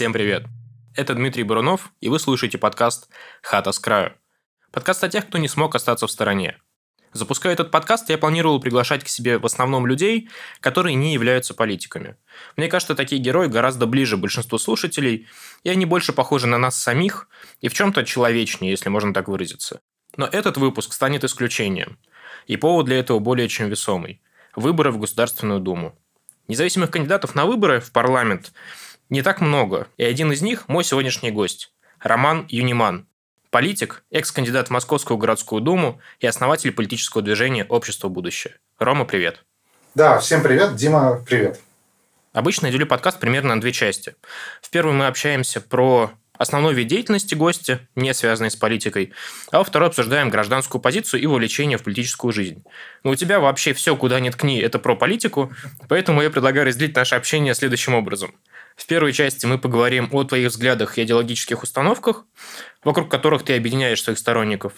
Всем привет! Это Дмитрий Барунов, и вы слушаете подкаст «Хата с краю». Подкаст о тех, кто не смог остаться в стороне. Запуская этот подкаст, я планировал приглашать к себе в основном людей, которые не являются политиками. Мне кажется, такие герои гораздо ближе большинству слушателей, и они больше похожи на нас самих и в чем-то человечнее, если можно так выразиться. Но этот выпуск станет исключением, и повод для этого более чем весомый – выборы в Государственную Думу. Независимых кандидатов на выборы в парламент не так много, и один из них – мой сегодняшний гость – Роман Юниман, политик, экс-кандидат в Московскую городскую думу и основатель политического движения «Общество будущее». Рома, привет. Да, всем привет. Дима, привет. Обычно я делю подкаст примерно на две части. В первой мы общаемся про основной вид деятельности гостя, не связанный с политикой, а во второй обсуждаем гражданскую позицию и вовлечение в политическую жизнь. Но у тебя вообще все, куда ни ткни, это про политику, поэтому я предлагаю разделить наше общение следующим образом. В первой части мы поговорим о твоих взглядах и идеологических установках, вокруг которых ты объединяешь своих сторонников.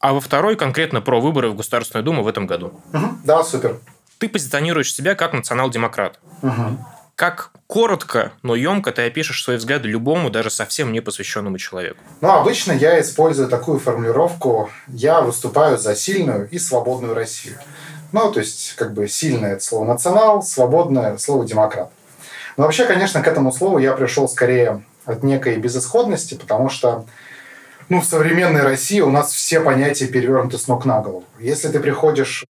А во второй конкретно про выборы в Государственную Думу в этом году. Угу, да, супер. Ты позиционируешь себя как национал-демократ. Угу. Как коротко, но емко ты опишешь свои взгляды любому, даже совсем не посвященному человеку? Ну, обычно я использую такую формулировку «я выступаю за сильную и свободную Россию». Ну, то есть, как бы сильное – это слово «национал», свободное – слово «демократ». Но вообще, конечно, к этому слову я пришел скорее от некой безысходности, потому что ну, в современной России у нас все понятия перевернуты с ног на голову. Если ты приходишь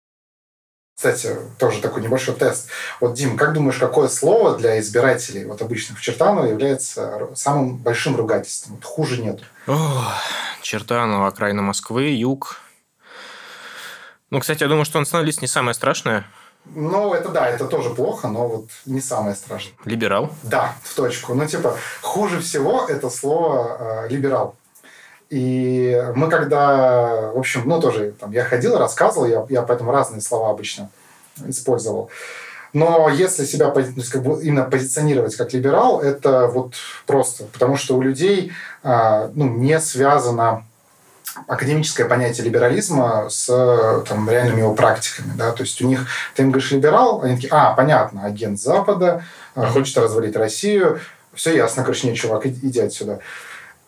кстати, тоже такой небольшой тест. Вот, Дим, как думаешь, какое слово для избирателей, вот обычных в Чертаново, является самым большим ругательством? Вот хуже нет. О, Чертаново, окраина Москвы, юг. Ну, кстати, я думаю, что националист не самое страшное. Ну, это да, это тоже плохо, но вот не самое страшное. Либерал? Да, в точку. Ну, типа, хуже всего это слово э, либерал. И мы когда, в общем, ну, тоже, там, я ходил, рассказывал, я, я поэтому разные слова обычно использовал. Но если себя как бы именно позиционировать как либерал, это вот просто, потому что у людей э, ну, не связано академическое понятие либерализма с там, реальными его практиками. Да? То есть у них, ты им говоришь либерал, они такие, а, понятно, агент Запада, а, хочет развалить Россию, все ясно, короче, нет, чувак, иди отсюда.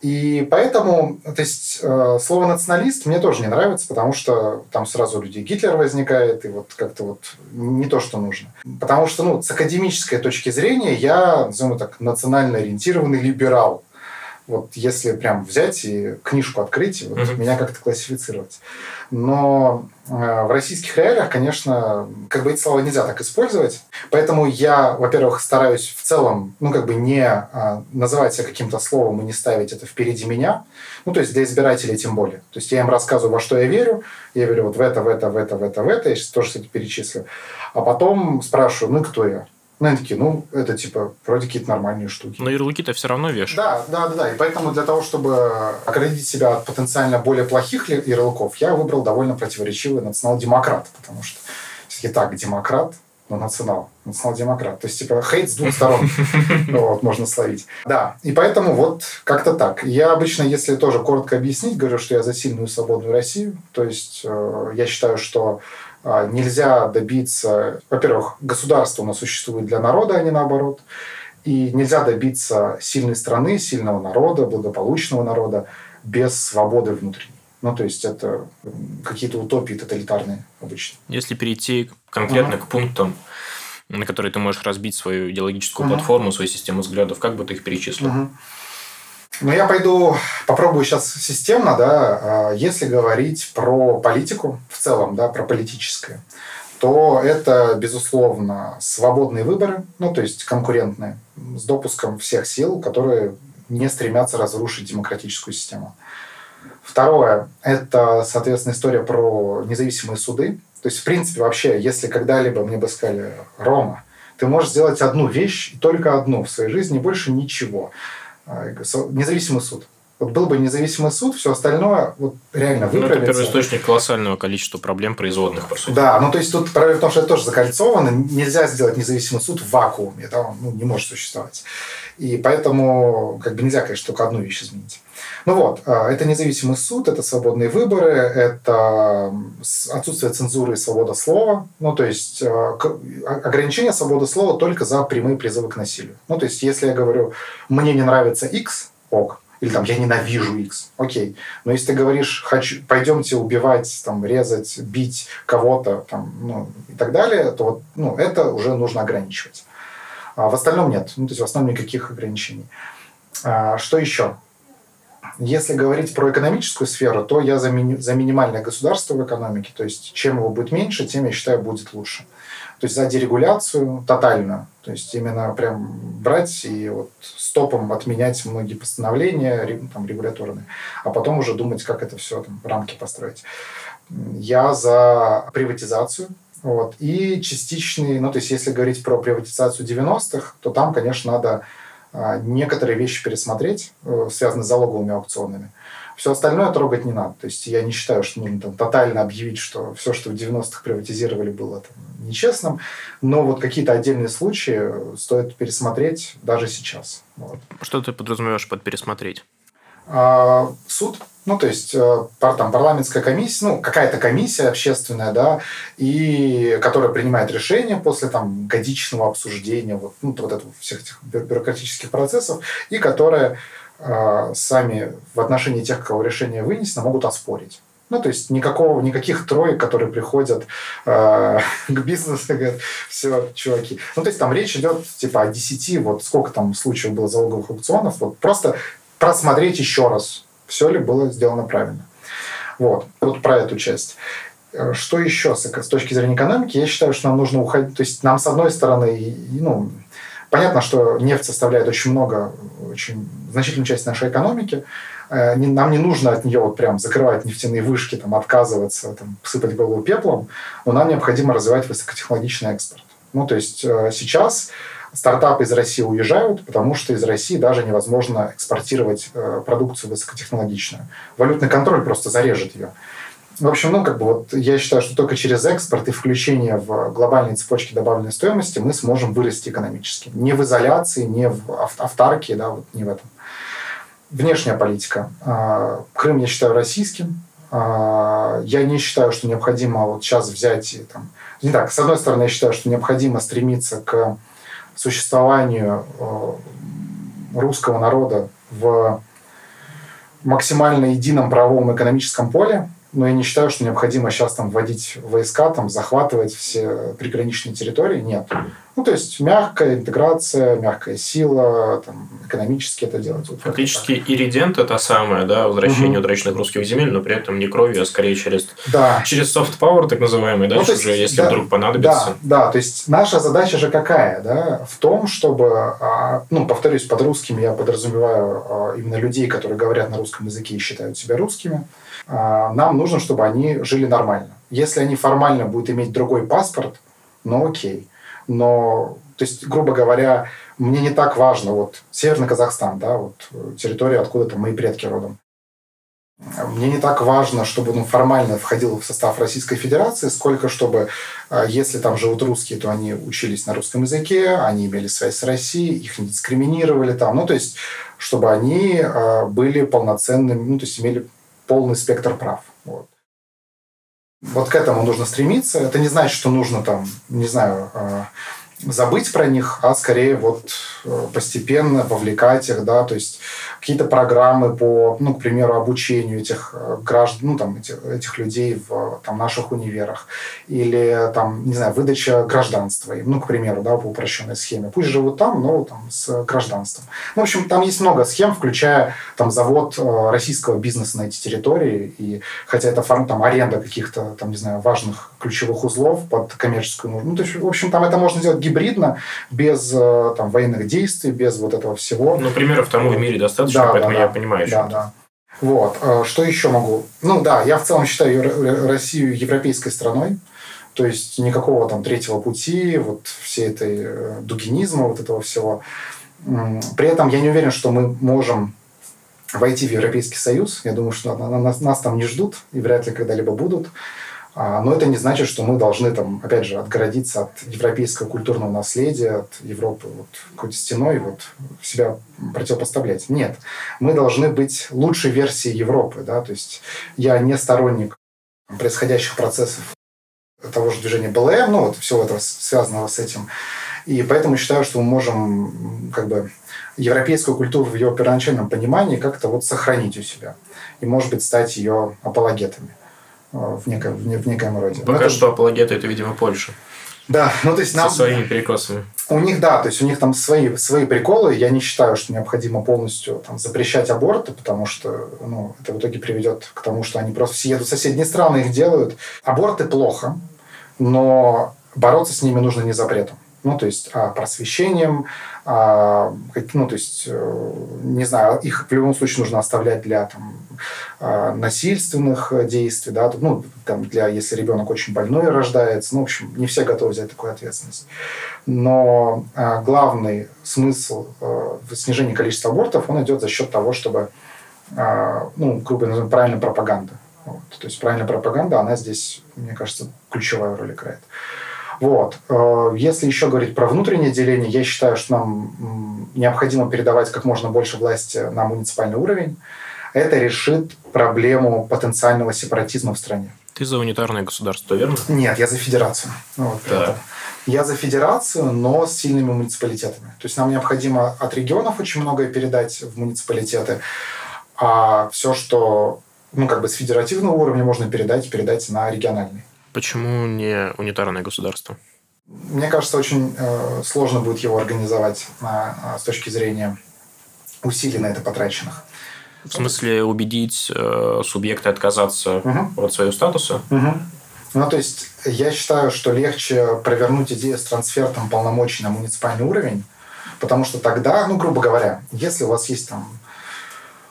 И поэтому, то есть, э, слово националист мне тоже не нравится, потому что там сразу у людей Гитлер возникает, и вот как-то вот не то, что нужно. Потому что, ну, с академической точки зрения я, назовем так, национально ориентированный либерал вот если прям взять и книжку открыть, и вот mm-hmm. меня как-то классифицировать. Но э, в российских реалиях, конечно, как бы эти слова нельзя так использовать. Поэтому я, во-первых, стараюсь в целом, ну, как бы не э, называть себя каким-то словом и не ставить это впереди меня. Ну, то есть для избирателей тем более. То есть я им рассказываю, во что я верю. Я верю вот в это, в это, в это, в это, в это. Я сейчас тоже, кстати, перечислю. А потом спрашиваю, ну, кто я? Ну, они такие, ну, это типа вроде какие-то нормальные штуки. Но ярлыки-то все равно вешают. Да, да, да, да. И поэтому для того, чтобы оградить себя от потенциально более плохих ярлыков, я выбрал довольно противоречивый национал-демократ. Потому что все-таки так, демократ, но национал, национал-демократ. То есть, типа, хейт с двух сторон вот, можно словить. Да, и поэтому вот как-то так. Я обычно, если тоже коротко объяснить, говорю, что я за сильную свободную Россию. То есть, э, я считаю, что нельзя добиться... Во-первых, государство у нас существует для народа, а не наоборот. И нельзя добиться сильной страны, сильного народа, благополучного народа без свободы внутренней. Ну, то есть это какие-то утопии тоталитарные обычно. Если перейти конкретно uh-huh. к пунктам, на которые ты можешь разбить свою идеологическую uh-huh. платформу, свою систему взглядов, как бы ты их перечислил? Uh-huh. Ну, я пойду, попробую сейчас системно, да, а, если говорить про политику в целом, да, про политическое, то это, безусловно, свободные выборы, ну, то есть конкурентные, с допуском всех сил, которые не стремятся разрушить демократическую систему. Второе – это, соответственно, история про независимые суды. То есть, в принципе, вообще, если когда-либо мне бы сказали, Рома, ты можешь сделать одну вещь, и только одну в своей жизни, больше ничего – независимый суд. Вот был бы независимый суд, все остальное вот реально выправится. Ну, это первоисточник колоссального количества проблем производных, по сути. Да, ну то есть тут проблема в том, что это тоже закольцовано. Нельзя сделать независимый суд в вакууме. Это он ну, не может существовать. И поэтому как бы нельзя, конечно, только одну вещь изменить. Ну вот, а, это независимый суд, это свободные выборы, это отсутствие цензуры и свобода слова. Ну, то есть а, ограничение свободы слова только за прямые призывы к насилию. Ну, то есть если я говорю, мне не нравится X, ок, или там я ненавижу X, окей. Но если ты говоришь, хочу, пойдемте убивать, там, резать, бить кого-то, там, ну, и так далее, то вот, ну, это уже нужно ограничивать. А в остальном нет. Ну, то есть в основном никаких ограничений. А, что еще? Если говорить про экономическую сферу, то я за, ми- за минимальное государство в экономике. То есть чем его будет меньше, тем, я считаю, будет лучше. То есть за дерегуляцию тотальную. То есть именно прям брать и вот стопом отменять многие постановления там, регуляторные, а потом уже думать, как это все там, рамки построить. Я за приватизацию вот. И частичный, ну, то есть, если говорить про приватизацию 90-х, то там, конечно, надо некоторые вещи пересмотреть, э, связанные с залоговыми аукционами. Все остальное трогать не надо. То есть я не считаю, что нужно там, тотально объявить, что все, что в 90-х приватизировали, было там, нечестным. Но вот какие-то отдельные случаи стоит пересмотреть даже сейчас. Вот. Что ты подразумеваешь под пересмотреть? А, суд ну, то есть э, там парламентская комиссия, ну, какая-то комиссия общественная, да, и которая принимает решение после там годичного обсуждения вот, ну, вот этого, всех этих бюрократических процессов, и которая э, сами в отношении тех, кого решение вынесено, могут оспорить. Ну, то есть никакого, никаких троек, которые приходят э, к бизнесу и говорят, все, чуваки. Ну, то есть там речь идет типа о 10, вот сколько там случаев было залоговых аукционов, вот просто просмотреть еще раз все ли было сделано правильно. Вот, вот про эту часть. Э, что еще с, с точки зрения экономики? Я считаю, что нам нужно уходить. То есть нам, с одной стороны, ну, понятно, что нефть составляет очень много, очень значительную часть нашей экономики. Э, нам не нужно от нее вот прям закрывать нефтяные вышки, там, отказываться, там, сыпать голову пеплом, но нам необходимо развивать высокотехнологичный экспорт. Ну, то есть э, сейчас стартапы из России уезжают, потому что из России даже невозможно экспортировать э, продукцию высокотехнологичную. Валютный контроль просто зарежет ее. В общем, ну, как бы вот я считаю, что только через экспорт и включение в глобальные цепочки добавленной стоимости мы сможем вырасти экономически. Не в изоляции, не в автарке, да, вот не в этом. Внешняя политика. А, Крым я считаю российским. А, я не считаю, что необходимо вот сейчас взять и там... Не так, с одной стороны, я считаю, что необходимо стремиться к существованию э, русского народа в максимально едином правовом экономическом поле, но я не считаю, что необходимо сейчас там вводить войска, там захватывать все приграничные территории. Нет. Ну, то есть мягкая интеграция, мягкая сила, там, экономически это делать. Вот Фактически иридент это самое, да, возвращение угу. утраченных русских земель, но при этом не кровью, а скорее через, да. через soft power, так называемый, да, ну, есть, уже, если да, вдруг понадобится. Да, да, то есть наша задача же какая, да, в том, чтобы, а, ну, повторюсь, под русскими я подразумеваю а, именно людей, которые говорят на русском языке и считают себя русскими, а, нам нужно, чтобы они жили нормально. Если они формально будут иметь другой паспорт, ну окей. Но, то есть, грубо говоря, мне не так важно, вот Северный Казахстан, да, вот территория, откуда там мои предки родом. Мне не так важно, чтобы он ну, формально входил в состав Российской Федерации, сколько чтобы, а, если там живут русские, то они учились на русском языке, они имели связь с Россией, их не дискриминировали там. Ну, то есть, чтобы они а, были полноценными, ну, то есть, имели полный спектр прав. Вот. Вот к этому нужно стремиться. Это не значит, что нужно там, не знаю, а, забыть про них, а скорее вот э, постепенно вовлекать их, да, то есть какие-то программы по, ну, к примеру, обучению этих э, граждан, ну, там, этих, этих людей в там, наших универах, или, там, не знаю, выдача гражданства им, ну, к примеру, да, по упрощенной схеме. Пусть живут там, но там с гражданством. Ну, в общем, там есть много схем, включая там завод э, российского бизнеса на эти территории, и хотя это там аренда каких-то, там, не знаю, важных ключевых узлов под коммерческую нужду. Ну, то есть, в общем, там это можно сделать гибридно, без э, там, военных действий, без вот этого всего. Ну, примеров тому в мире достаточно, да, поэтому да, я да, понимаю. Да, да. Вот. Э, что еще могу? Ну да, я в целом считаю Россию европейской страной. То есть никакого там третьего пути, вот всей этой э, дугинизма, вот этого всего. При этом я не уверен, что мы можем войти в Европейский Союз. Я думаю, что нас, нас там не ждут и вряд ли когда-либо будут. А, но это не значит, что мы должны, там, опять же, отгородиться от европейского культурного наследия, от Европы вот, какой-то стеной вот, себя противопоставлять. Нет. Мы должны быть лучшей версией Европы. Да? То есть я не сторонник происходящих процессов того же движения БЛМ, ну, вот всего этого связанного с этим. И поэтому считаю, что мы можем как бы европейскую культуру в ее первоначальном понимании как-то вот сохранить у себя. И, может быть, стать ее апологетами в, неком, в некоем роде. Пока это... что апологеты – это, видимо, Польша. Да, ну то есть нам... Со своими перекосами. У них, да, то есть у них там свои, свои приколы. Я не считаю, что необходимо полностью там, запрещать аборты, потому что ну, это в итоге приведет к тому, что они просто все едут в соседние страны, их делают. Аборты плохо, но бороться с ними нужно не запретом ну, то есть а, просвещением, ну, то есть, э, не знаю, их в любом случае нужно оставлять для там, а, насильственных действий, да, ну, там, для, если ребенок очень больной рождается, ну, в общем, не все готовы взять такую ответственность. Но главный смысл э, в снижении количества абортов, он идет за счет того, чтобы, ну, грубо говоря, правильная пропаганда. Вот. То есть правильная пропаганда, она здесь, мне кажется, ключевая роль играет. Вот. Э, если еще говорить про внутреннее деление, я считаю, что нам необходимо передавать как можно больше власти на муниципальный уровень. Это решит проблему потенциального сепаратизма в стране. Ты за унитарное государство, верно? Нет, я за федерацию. Вот да. Я за федерацию, но с сильными муниципалитетами. То есть нам необходимо от регионов очень многое передать в муниципалитеты, а все, что ну, как бы с федеративного уровня можно передать, передать на региональный. Почему не унитарное государство? Мне кажется, очень э, сложно будет его организовать на, с точки зрения усилий на это потраченных. В смысле убедить э, субъекта отказаться угу. от своего статуса? Угу. Ну, то есть, я считаю, что легче провернуть идею с трансфертом полномочий на муниципальный уровень, потому что тогда, ну, грубо говоря, если у вас есть там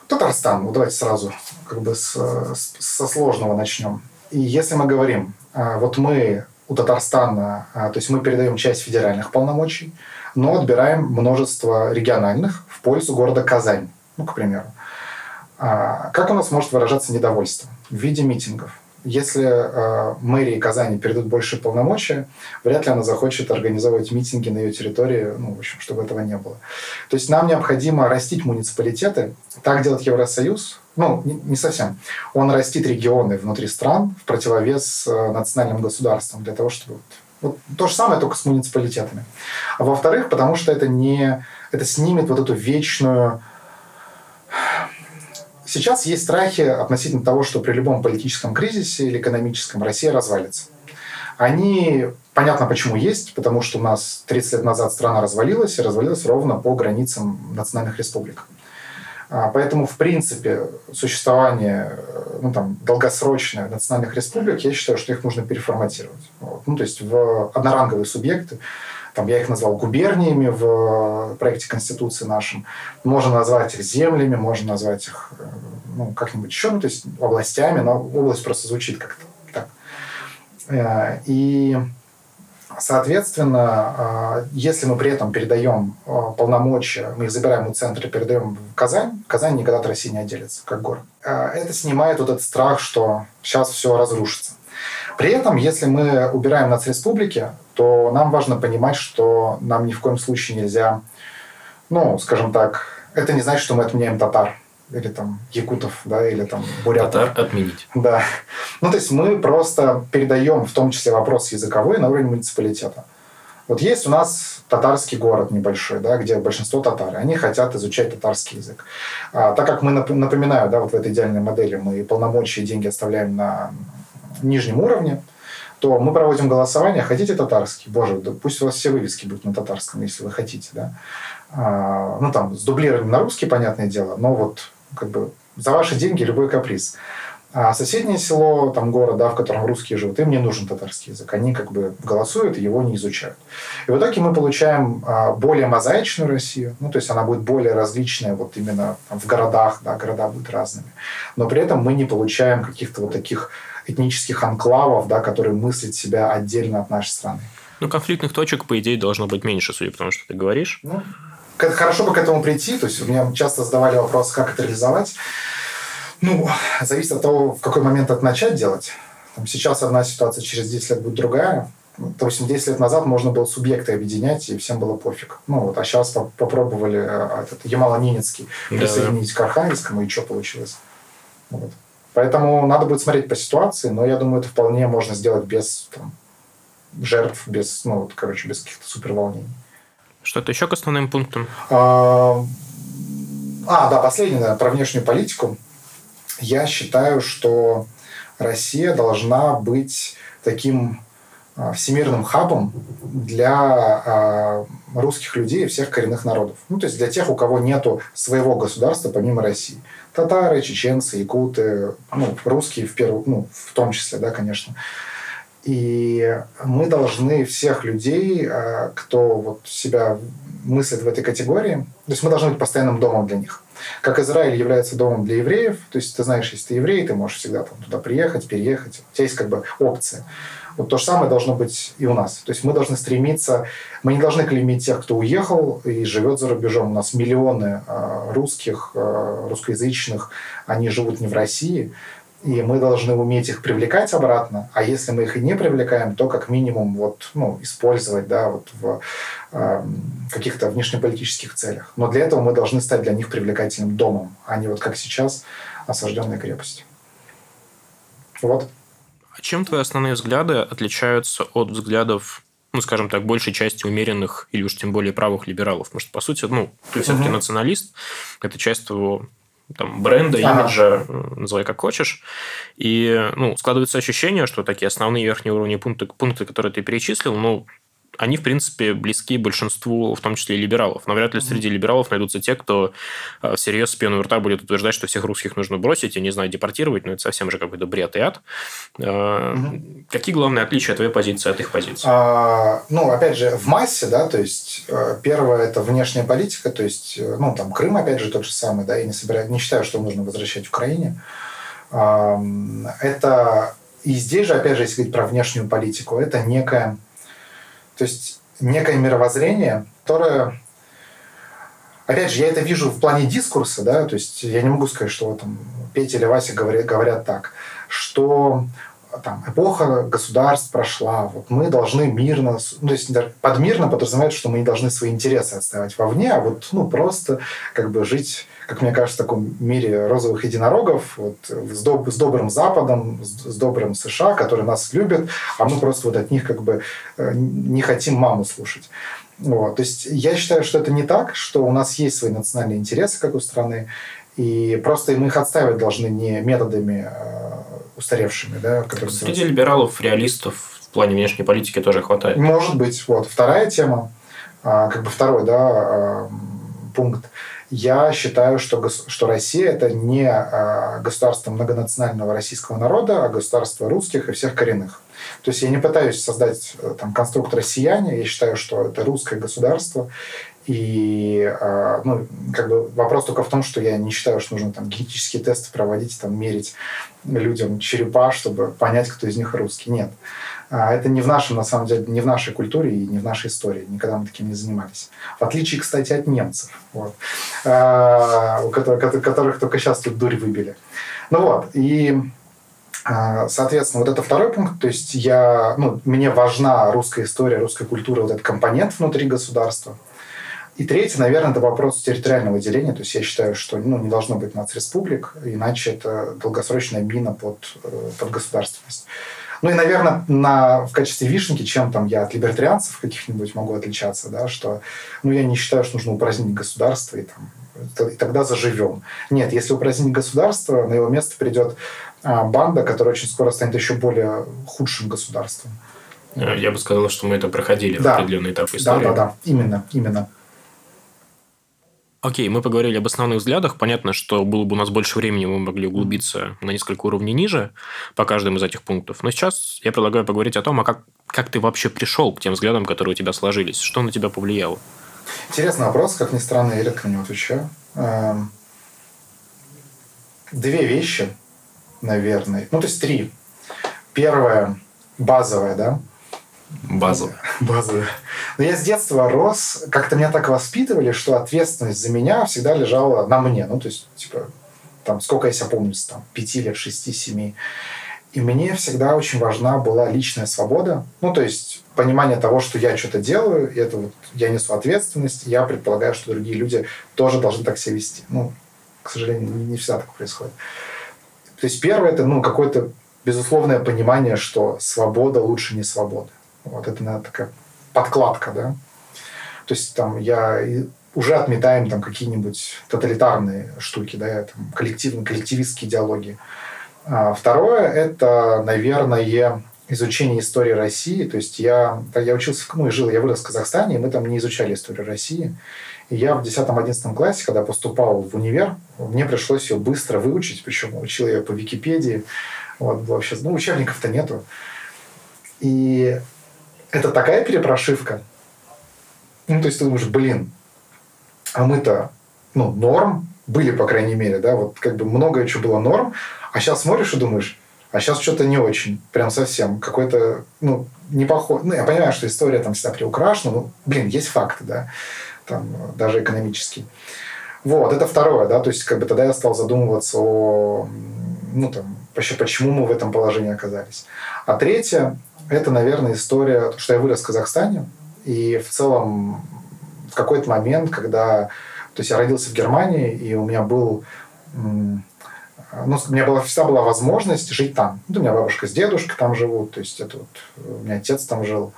Татарстан, ну, давайте сразу как бы с, с, со сложного начнем. И если мы говорим, вот мы у Татарстана, а, то есть мы передаем часть федеральных полномочий, но отбираем множество региональных в пользу города Казань, ну, к примеру. А, как у нас может выражаться недовольство? В виде митингов. Если э, мэрии Казани передают больше полномочия, вряд ли она захочет организовывать митинги на ее территории, ну, в общем, чтобы этого не было. То есть нам необходимо растить муниципалитеты. Так делает Евросоюз, ну, не совсем. Он растит регионы внутри стран в противовес э, национальным государствам для того, чтобы... Вот, то же самое, только с муниципалитетами. А во-вторых, потому что это не... Это снимет вот эту вечную... Сейчас есть страхи относительно того, что при любом политическом кризисе или экономическом Россия развалится. Они, понятно почему есть, потому что у нас 30 лет назад страна развалилась, и развалилась ровно по границам национальных республик. А, поэтому, в принципе, существование ну, там, долгосрочное национальных республик, я считаю, что их нужно переформатировать. Вот. Ну, то есть в одноранговые субъекты, там, я их назвал губерниями в проекте Конституции нашем. Можно назвать их землями, можно назвать их э, ну, как-нибудь еще, ну, то есть областями, но область просто звучит как-то так. Э, и Соответственно, если мы при этом передаем полномочия, мы их забираем у центра и передаем в Казань, Казань никогда от России не отделится, как город. Это снимает вот этот страх, что сейчас все разрушится. При этом, если мы убираем нацреспублики, то нам важно понимать, что нам ни в коем случае нельзя, ну, скажем так, это не значит, что мы отменяем татар или там якутов, да, или там бурятов. Татар отменить. Да. Ну, то есть мы просто передаем в том числе вопрос языковой на уровень муниципалитета. Вот есть у нас татарский город небольшой, да, где большинство татары. Они хотят изучать татарский язык. А, так как мы, напоминаю, да, вот в этой идеальной модели мы полномочия и деньги оставляем на нижнем уровне, то мы проводим голосование, хотите татарский? Боже, да пусть у вас все вывески будут на татарском, если вы хотите. Да? А, ну, там, с дублированием на русский, понятное дело, но вот как бы за ваши деньги любой каприз. А соседнее село, там город, да, в котором русские живут, им не нужен татарский язык. Они как бы голосуют и его не изучают. И в итоге мы получаем а, более мозаичную Россию, ну, то есть она будет более различная вот именно в городах, да, города будут разными. Но при этом мы не получаем каких-то вот таких этнических анклавов, да, которые мыслят себя отдельно от нашей страны. Ну, конфликтных точек, по идее, должно быть меньше, судя по тому, что ты говоришь. Ну, хорошо бы к этому прийти. То есть меня часто задавали вопрос, как это реализовать. Ну, зависит от того, в какой момент это начать делать. Там, сейчас одна ситуация, через 10 лет будет другая. Допустим, 10 лет назад можно было субъекты объединять, и всем было пофиг. Ну, вот, а сейчас попробовали э, этот Ямало-Ненецкий присоединить да. к Архангельскому, и что получилось? Вот. Поэтому надо будет смотреть по ситуации, но я думаю, это вполне можно сделать без там, жертв, без, ну, вот, короче, без каких-то суперволнений. Что-то еще к основным пунктам? А, а да, последнее, да, про внешнюю политику. Я считаю, что Россия должна быть таким а, всемирным хабом для а, русских людей и всех коренных народов. Ну, то есть для тех, у кого нет своего государства помимо России. Татары, чеченцы, якуты, ну, русские в, первую, ну, в том числе, да, конечно. И мы должны всех людей, а, кто вот себя мыслит в этой категории, то есть мы должны быть постоянным домом для них. Как Израиль является домом для евреев, то есть ты знаешь, если ты еврей, ты можешь всегда там, туда приехать, переехать, у тебя есть как бы опция. Вот то же самое должно быть и у нас. То есть мы должны стремиться, мы не должны клеймить тех, кто уехал и живет за рубежом. У нас миллионы э, русских, э, русскоязычных, они живут не в России, и мы должны уметь их привлекать обратно, а если мы их и не привлекаем, то как минимум вот, ну, использовать да, вот в э, каких-то внешнеполитических целях. Но для этого мы должны стать для них привлекательным домом, а не вот как сейчас осажденная крепость. Вот. Чем твои основные взгляды отличаются от взглядов ну, скажем так, большей части умеренных или уж тем более правых либералов. Потому что, по сути, ну, ты все-таки угу. националист, это часть твоего там, бренда, ага. имиджа, называй как хочешь. И ну, складывается ощущение, что такие основные верхние уровни пункты, пункты, которые ты перечислил, ну, они, в принципе, близки большинству, в том числе и либералов. Но вряд ли среди либералов найдутся те, кто э, всерьез с пеной рта будет утверждать, что всех русских нужно бросить, и не знаю, депортировать, но это совсем же какой-то бред и ад. Угу. Какие главные отличия твоей позиции от их позиции? А, ну, опять же, в массе, да, то есть э, первое – это внешняя политика, то есть, ну, там, Крым, опять же, тот же самый, да, я не, собираю, не считаю, что нужно возвращать в Украине. Это и здесь же, опять же, если говорить про внешнюю политику, это некая то есть некое мировоззрение, которое Опять же, я это вижу в плане дискурса, да, то есть я не могу сказать, что там Петя или Вася говорят, говорят так, что там, эпоха государств прошла, вот мы должны мирно, ну, то есть под мирно подразумевает, что мы не должны свои интересы отставать вовне, а вот ну, просто как бы жить как мне кажется, в таком мире розовых единорогов, вот, с, доб с добрым Западом, с, с добрым США, которые нас любят, а мы просто вот от них как бы э, не хотим маму слушать. Вот. То есть я считаю, что это не так, что у нас есть свои национальные интересы, как у страны, и просто мы их отстаивать должны не методами э, устаревшими. Да, которые Среди либералов, реалистов в плане внешней политики тоже хватает. Может быть. Вот. Вторая тема, э, как бы второй да, э, пункт – я считаю, что, что Россия – это не а, государство многонационального российского народа, а государство русских и всех коренных. То есть я не пытаюсь создать э, там, конструкт россияне, я считаю, что это русское государство, и а, ну, как бы вопрос только в том, что я не считаю, что нужно там генетические тесты проводить, там, мерить людям черепа, чтобы понять, кто из них русский. Нет. А это не в нашем, на самом деле, не в нашей культуре и не в нашей истории. Никогда мы таким не занимались. В отличие, кстати, от немцев, вот, а, у которых, которых только сейчас тут дурь выбили. Ну вот, и а, Соответственно, вот это второй пункт. То есть я, ну, мне важна русская история, русская культура, вот этот компонент внутри государства. И третий, наверное, это вопрос территориального деления. То есть я считаю, что ну, не должно быть нацреспублик, иначе это долгосрочная мина под, э, под государственность. Ну и, наверное, на, в качестве вишенки, чем там я от либертарианцев каких-нибудь могу отличаться, да, что ну, я не считаю, что нужно упразднить государство и, там, и тогда заживем. Нет, если упразднить государство, на его место придет а, банда, которая очень скоро станет еще более худшим государством. Я бы сказал, что мы это проходили да. в определенный этап истории. Да, да, да, именно, именно. Окей, мы поговорили об основных взглядах. Понятно, что было бы у нас больше времени, мы могли углубиться на несколько уровней ниже по каждому из этих пунктов. Но сейчас я предлагаю поговорить о том, а как, как ты вообще пришел к тем взглядам, которые у тебя сложились? Что на тебя повлияло? Интересный вопрос, как ни странно, я редко на него отвечаю. Эм, две вещи, наверное. Ну, то есть три. Первое, базовое, да. Базовая. Базовая. Но я с детства рос, как-то меня так воспитывали, что ответственность за меня всегда лежала на мне. Ну, то есть, типа, там, сколько я себя помню, там, пяти лет, шести, семи. И мне всегда очень важна была личная свобода. Ну, то есть, понимание того, что я что-то делаю, и это вот я несу ответственность, я предполагаю, что другие люди тоже должны так себя вести. Ну, к сожалению, не, не всегда так происходит. То есть первое это ну, какое-то безусловное понимание, что свобода лучше не свободы. Вот это, наверное, такая подкладка, да. То есть там я уже отметаем там какие-нибудь тоталитарные штуки, да, там, коллективные, коллективистские идеологии. А второе – это, наверное, изучение истории России. То есть я, я учился, ну и жил, я вырос в Казахстане, и мы там не изучали историю России. И я в 10-11 классе, когда поступал в универ, мне пришлось ее быстро выучить, причем учил я по Википедии. Вот, вообще, ну, учебников-то нету. И это такая перепрошивка. Ну, то есть ты думаешь, блин, а мы-то, ну, норм были, по крайней мере, да, вот как бы многое что было норм, а сейчас смотришь и думаешь, а сейчас что-то не очень, прям совсем. Какой-то, ну, не похож. Ну, я понимаю, что история там всегда приукрашена, но, блин, есть факты, да, там, даже экономические. Вот, это второе, да, то есть, как бы тогда я стал задумываться о, ну, там, вообще, почему мы в этом положении оказались. А третье, это, наверное, история, что я вырос в Казахстане, и в целом в какой-то момент, когда, то есть я родился в Германии, и у меня был ну, у меня была, всегда была возможность жить там. Ну, у меня бабушка с дедушкой там живут, то есть это вот, у меня отец там жил.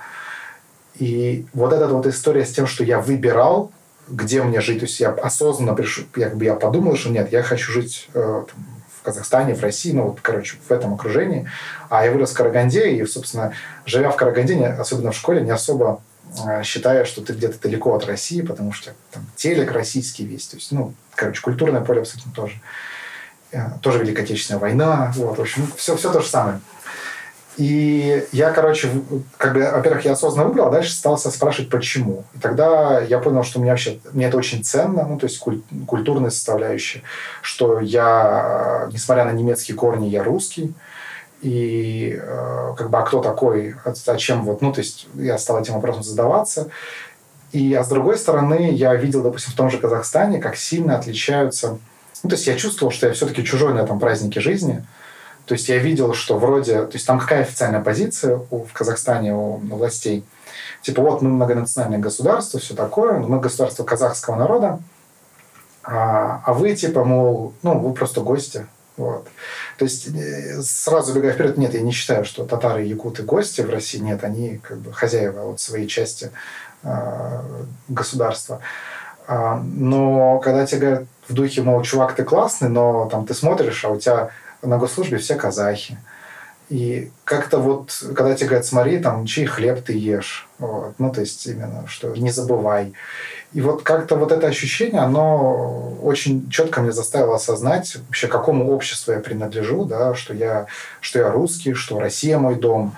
И вот эта вот история с тем, что я выбирал, где мне жить, то есть я осознанно пришел, я, как бы я подумал, что нет, я хочу жить э, там, Казахстане, в России, ну вот, короче, в этом окружении. А я вырос в Караганде, и, собственно, живя в Караганде, особенно в школе, не особо э, считая, что ты где-то далеко от России, потому что там телек российский весь, то есть, ну, короче, культурное поле абсолютно тоже. Э, тоже Великая Отечественная война, вот, в общем, все, все то же самое. И я, короче, как бы, во-первых, я осознанно выбрал, а дальше стал спрашивать, почему. И тогда я понял, что мне вообще, мне это очень ценно, ну, то есть куль, культурная составляющая, что я, несмотря на немецкие корни, я русский, и э, как бы, а кто такой, а вот, ну, то есть я стал этим вопросом задаваться. И, а с другой стороны, я видел, допустим, в том же Казахстане, как сильно отличаются ну, то есть я чувствовал, что я все-таки чужой на этом празднике жизни. То есть я видел, что вроде... То есть там какая официальная позиция у, в Казахстане у, властей? Типа вот мы многонациональное государство, все такое, мы государство казахского народа, а, а вы типа, мол, ну, вы просто гости. Вот. То есть э, сразу бегая вперед, нет, я не считаю, что татары якуты гости в России. Нет, они как бы хозяева вот своей части э, государства. А, но когда тебе говорят в духе, мол, чувак, ты классный, но там ты смотришь, а у тебя на госслужбе все казахи. И как-то вот, когда тебе говорят, смотри, там, чей хлеб ты ешь. Вот. Ну, то есть именно, что не забывай. И вот как-то вот это ощущение, оно очень четко мне заставило осознать вообще, какому обществу я принадлежу, да, что я, что я русский, что Россия мой дом.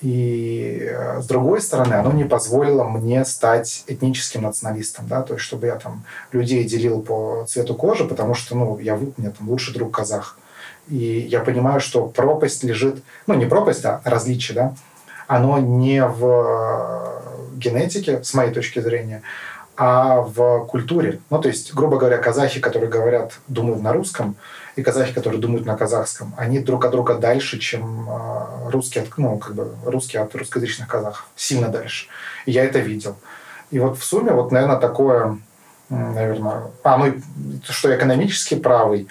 И э, с другой стороны, оно не позволило мне стать этническим националистом, да, то есть чтобы я там людей делил по цвету кожи, потому что, ну, я, у меня там лучший друг казах. И я понимаю, что пропасть лежит, ну, не пропасть, а различие, да, оно не в генетике, с моей точки зрения, а в культуре. Ну, то есть, грубо говоря, казахи, которые говорят, думают на русском, и казахи, которые думают на казахском, они друг от друга дальше, чем а, русские, ну, как бы русские от русскоязычных казахов. Сильно дальше. И я это видел. И вот в сумме, вот, наверное, такое, наверное... А, ну, что экономически правый,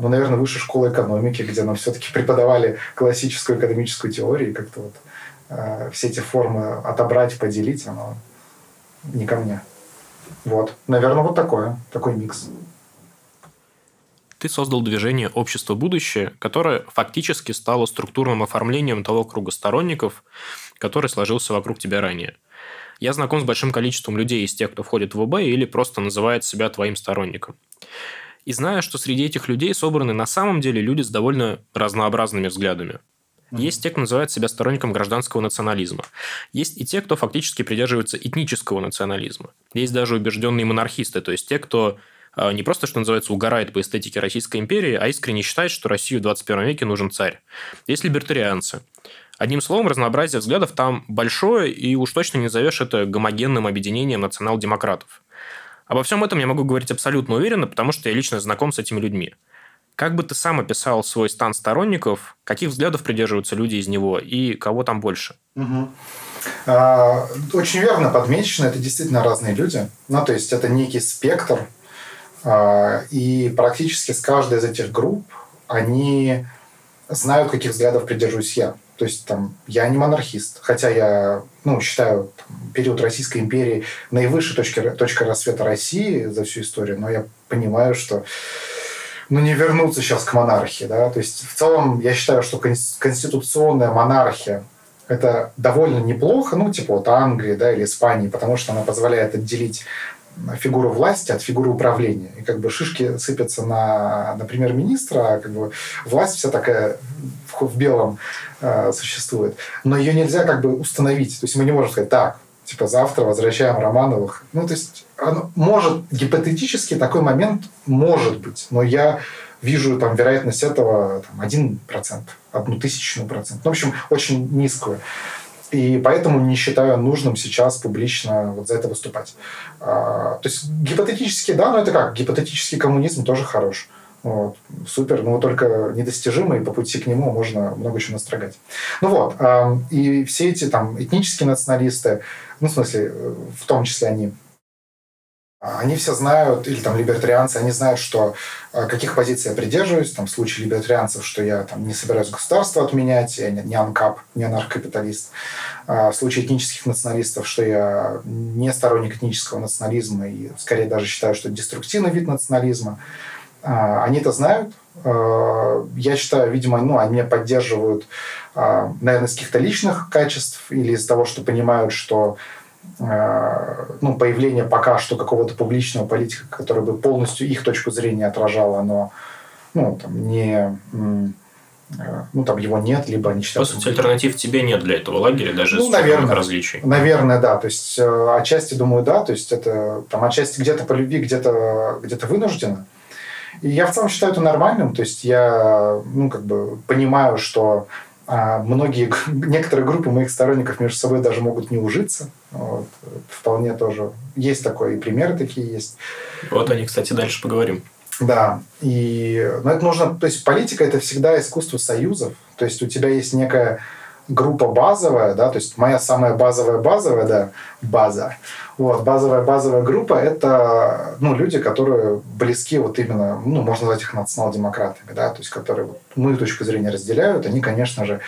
ну, наверное, высшая школа экономики, где нам все-таки преподавали классическую экономическую теорию, и как-то вот а, все эти формы отобрать, поделить, оно не ко мне. Вот. Наверное, вот такое, такой микс ты создал движение «Общество будущее», которое фактически стало структурным оформлением того круга сторонников, который сложился вокруг тебя ранее. Я знаком с большим количеством людей из тех, кто входит в ОБ или просто называет себя твоим сторонником. И знаю, что среди этих людей собраны на самом деле люди с довольно разнообразными взглядами. Есть те, кто называет себя сторонником гражданского национализма. Есть и те, кто фактически придерживается этнического национализма. Есть даже убежденные монархисты, то есть те, кто а, не просто, что называется, угорает по эстетике Российской империи, а искренне считает, что Россию в 21 веке нужен царь. Есть либертарианцы. Одним словом, разнообразие взглядов там большое, и уж точно не зовешь это гомогенным объединением национал-демократов. Обо всем этом я могу говорить абсолютно уверенно, потому что я лично знаком с этими людьми. Как бы ты сам описал свой стан сторонников, каких взглядов придерживаются люди из него и кого там больше? Угу. А, очень верно подмечено, это действительно разные люди. Ну, то есть это некий спектр, а, и практически с каждой из этих групп они знают, каких взглядов придерживаюсь я. То есть там, я не монархист, хотя я ну, считаю там, период Российской империи наивысшей точкой, точкой рассвета России за всю историю, но я понимаю, что ну, не вернуться сейчас к монархии. Да? То есть в целом я считаю, что конституционная монархия это довольно неплохо, ну, типа вот Англии да, или Испании, потому что она позволяет отделить фигуру власти от фигуры управления. И как бы шишки сыпятся на, на премьер-министра, а как бы власть вся такая в, в белом э, существует. Но ее нельзя как бы установить. То есть мы не можем сказать, так, типа завтра возвращаем Романовых. Ну, то есть оно, может, гипотетически такой момент может быть, но я вижу там вероятность этого там, 1%, одну тысячную процент. Ну, в общем, очень низкую. И поэтому не считаю нужным сейчас публично вот за это выступать. А, то есть гипотетически, да, но это как? Гипотетический коммунизм тоже хорош. Вот, супер, но только недостижимый, по пути к нему можно много чего настрогать. Ну вот, э, и все эти там этнические националисты, ну, в смысле, э, в том числе они, а, они все знают, или там либертарианцы, они знают, что а, каких позиций я придерживаюсь. Там, в случае либертарианцев, что я там, не собираюсь государство отменять, я не анкап, не анархокапиталист. А в случае этнических националистов, что я не сторонник этнического национализма и скорее даже считаю, что это деструктивный вид национализма. А, они это знают. Я считаю, видимо, ну, они меня поддерживают, наверное, из каких-то личных качеств или из того, что понимают, что ну, появление пока что какого-то публичного политика, который бы полностью их точку зрения отражал, оно ну, там, не ну, там его нет, либо они считают... По сути, альтернатив тебе нет для этого лагеря, даже ну, наверное, различий. Наверное, да. То есть, э, отчасти, думаю, да. То есть, это там отчасти где-то по любви, где-то где вынуждено. И я в целом считаю это нормальным. То есть, я, ну, как бы понимаю, что а многие, некоторые группы моих сторонников между собой даже могут не ужиться. Вот. Вполне тоже есть такое, и примеры такие есть. Вот они, кстати, дальше поговорим. Да, и но это нужно, то есть политика это всегда искусство союзов, то есть у тебя есть некая группа базовая, да, то есть моя самая базовая базовая, да, база. Вот, базовая базовая группа – это ну, люди, которые близки вот именно, ну, можно назвать их национал-демократами, да, то есть которые мою точку зрения разделяют, они, конечно же,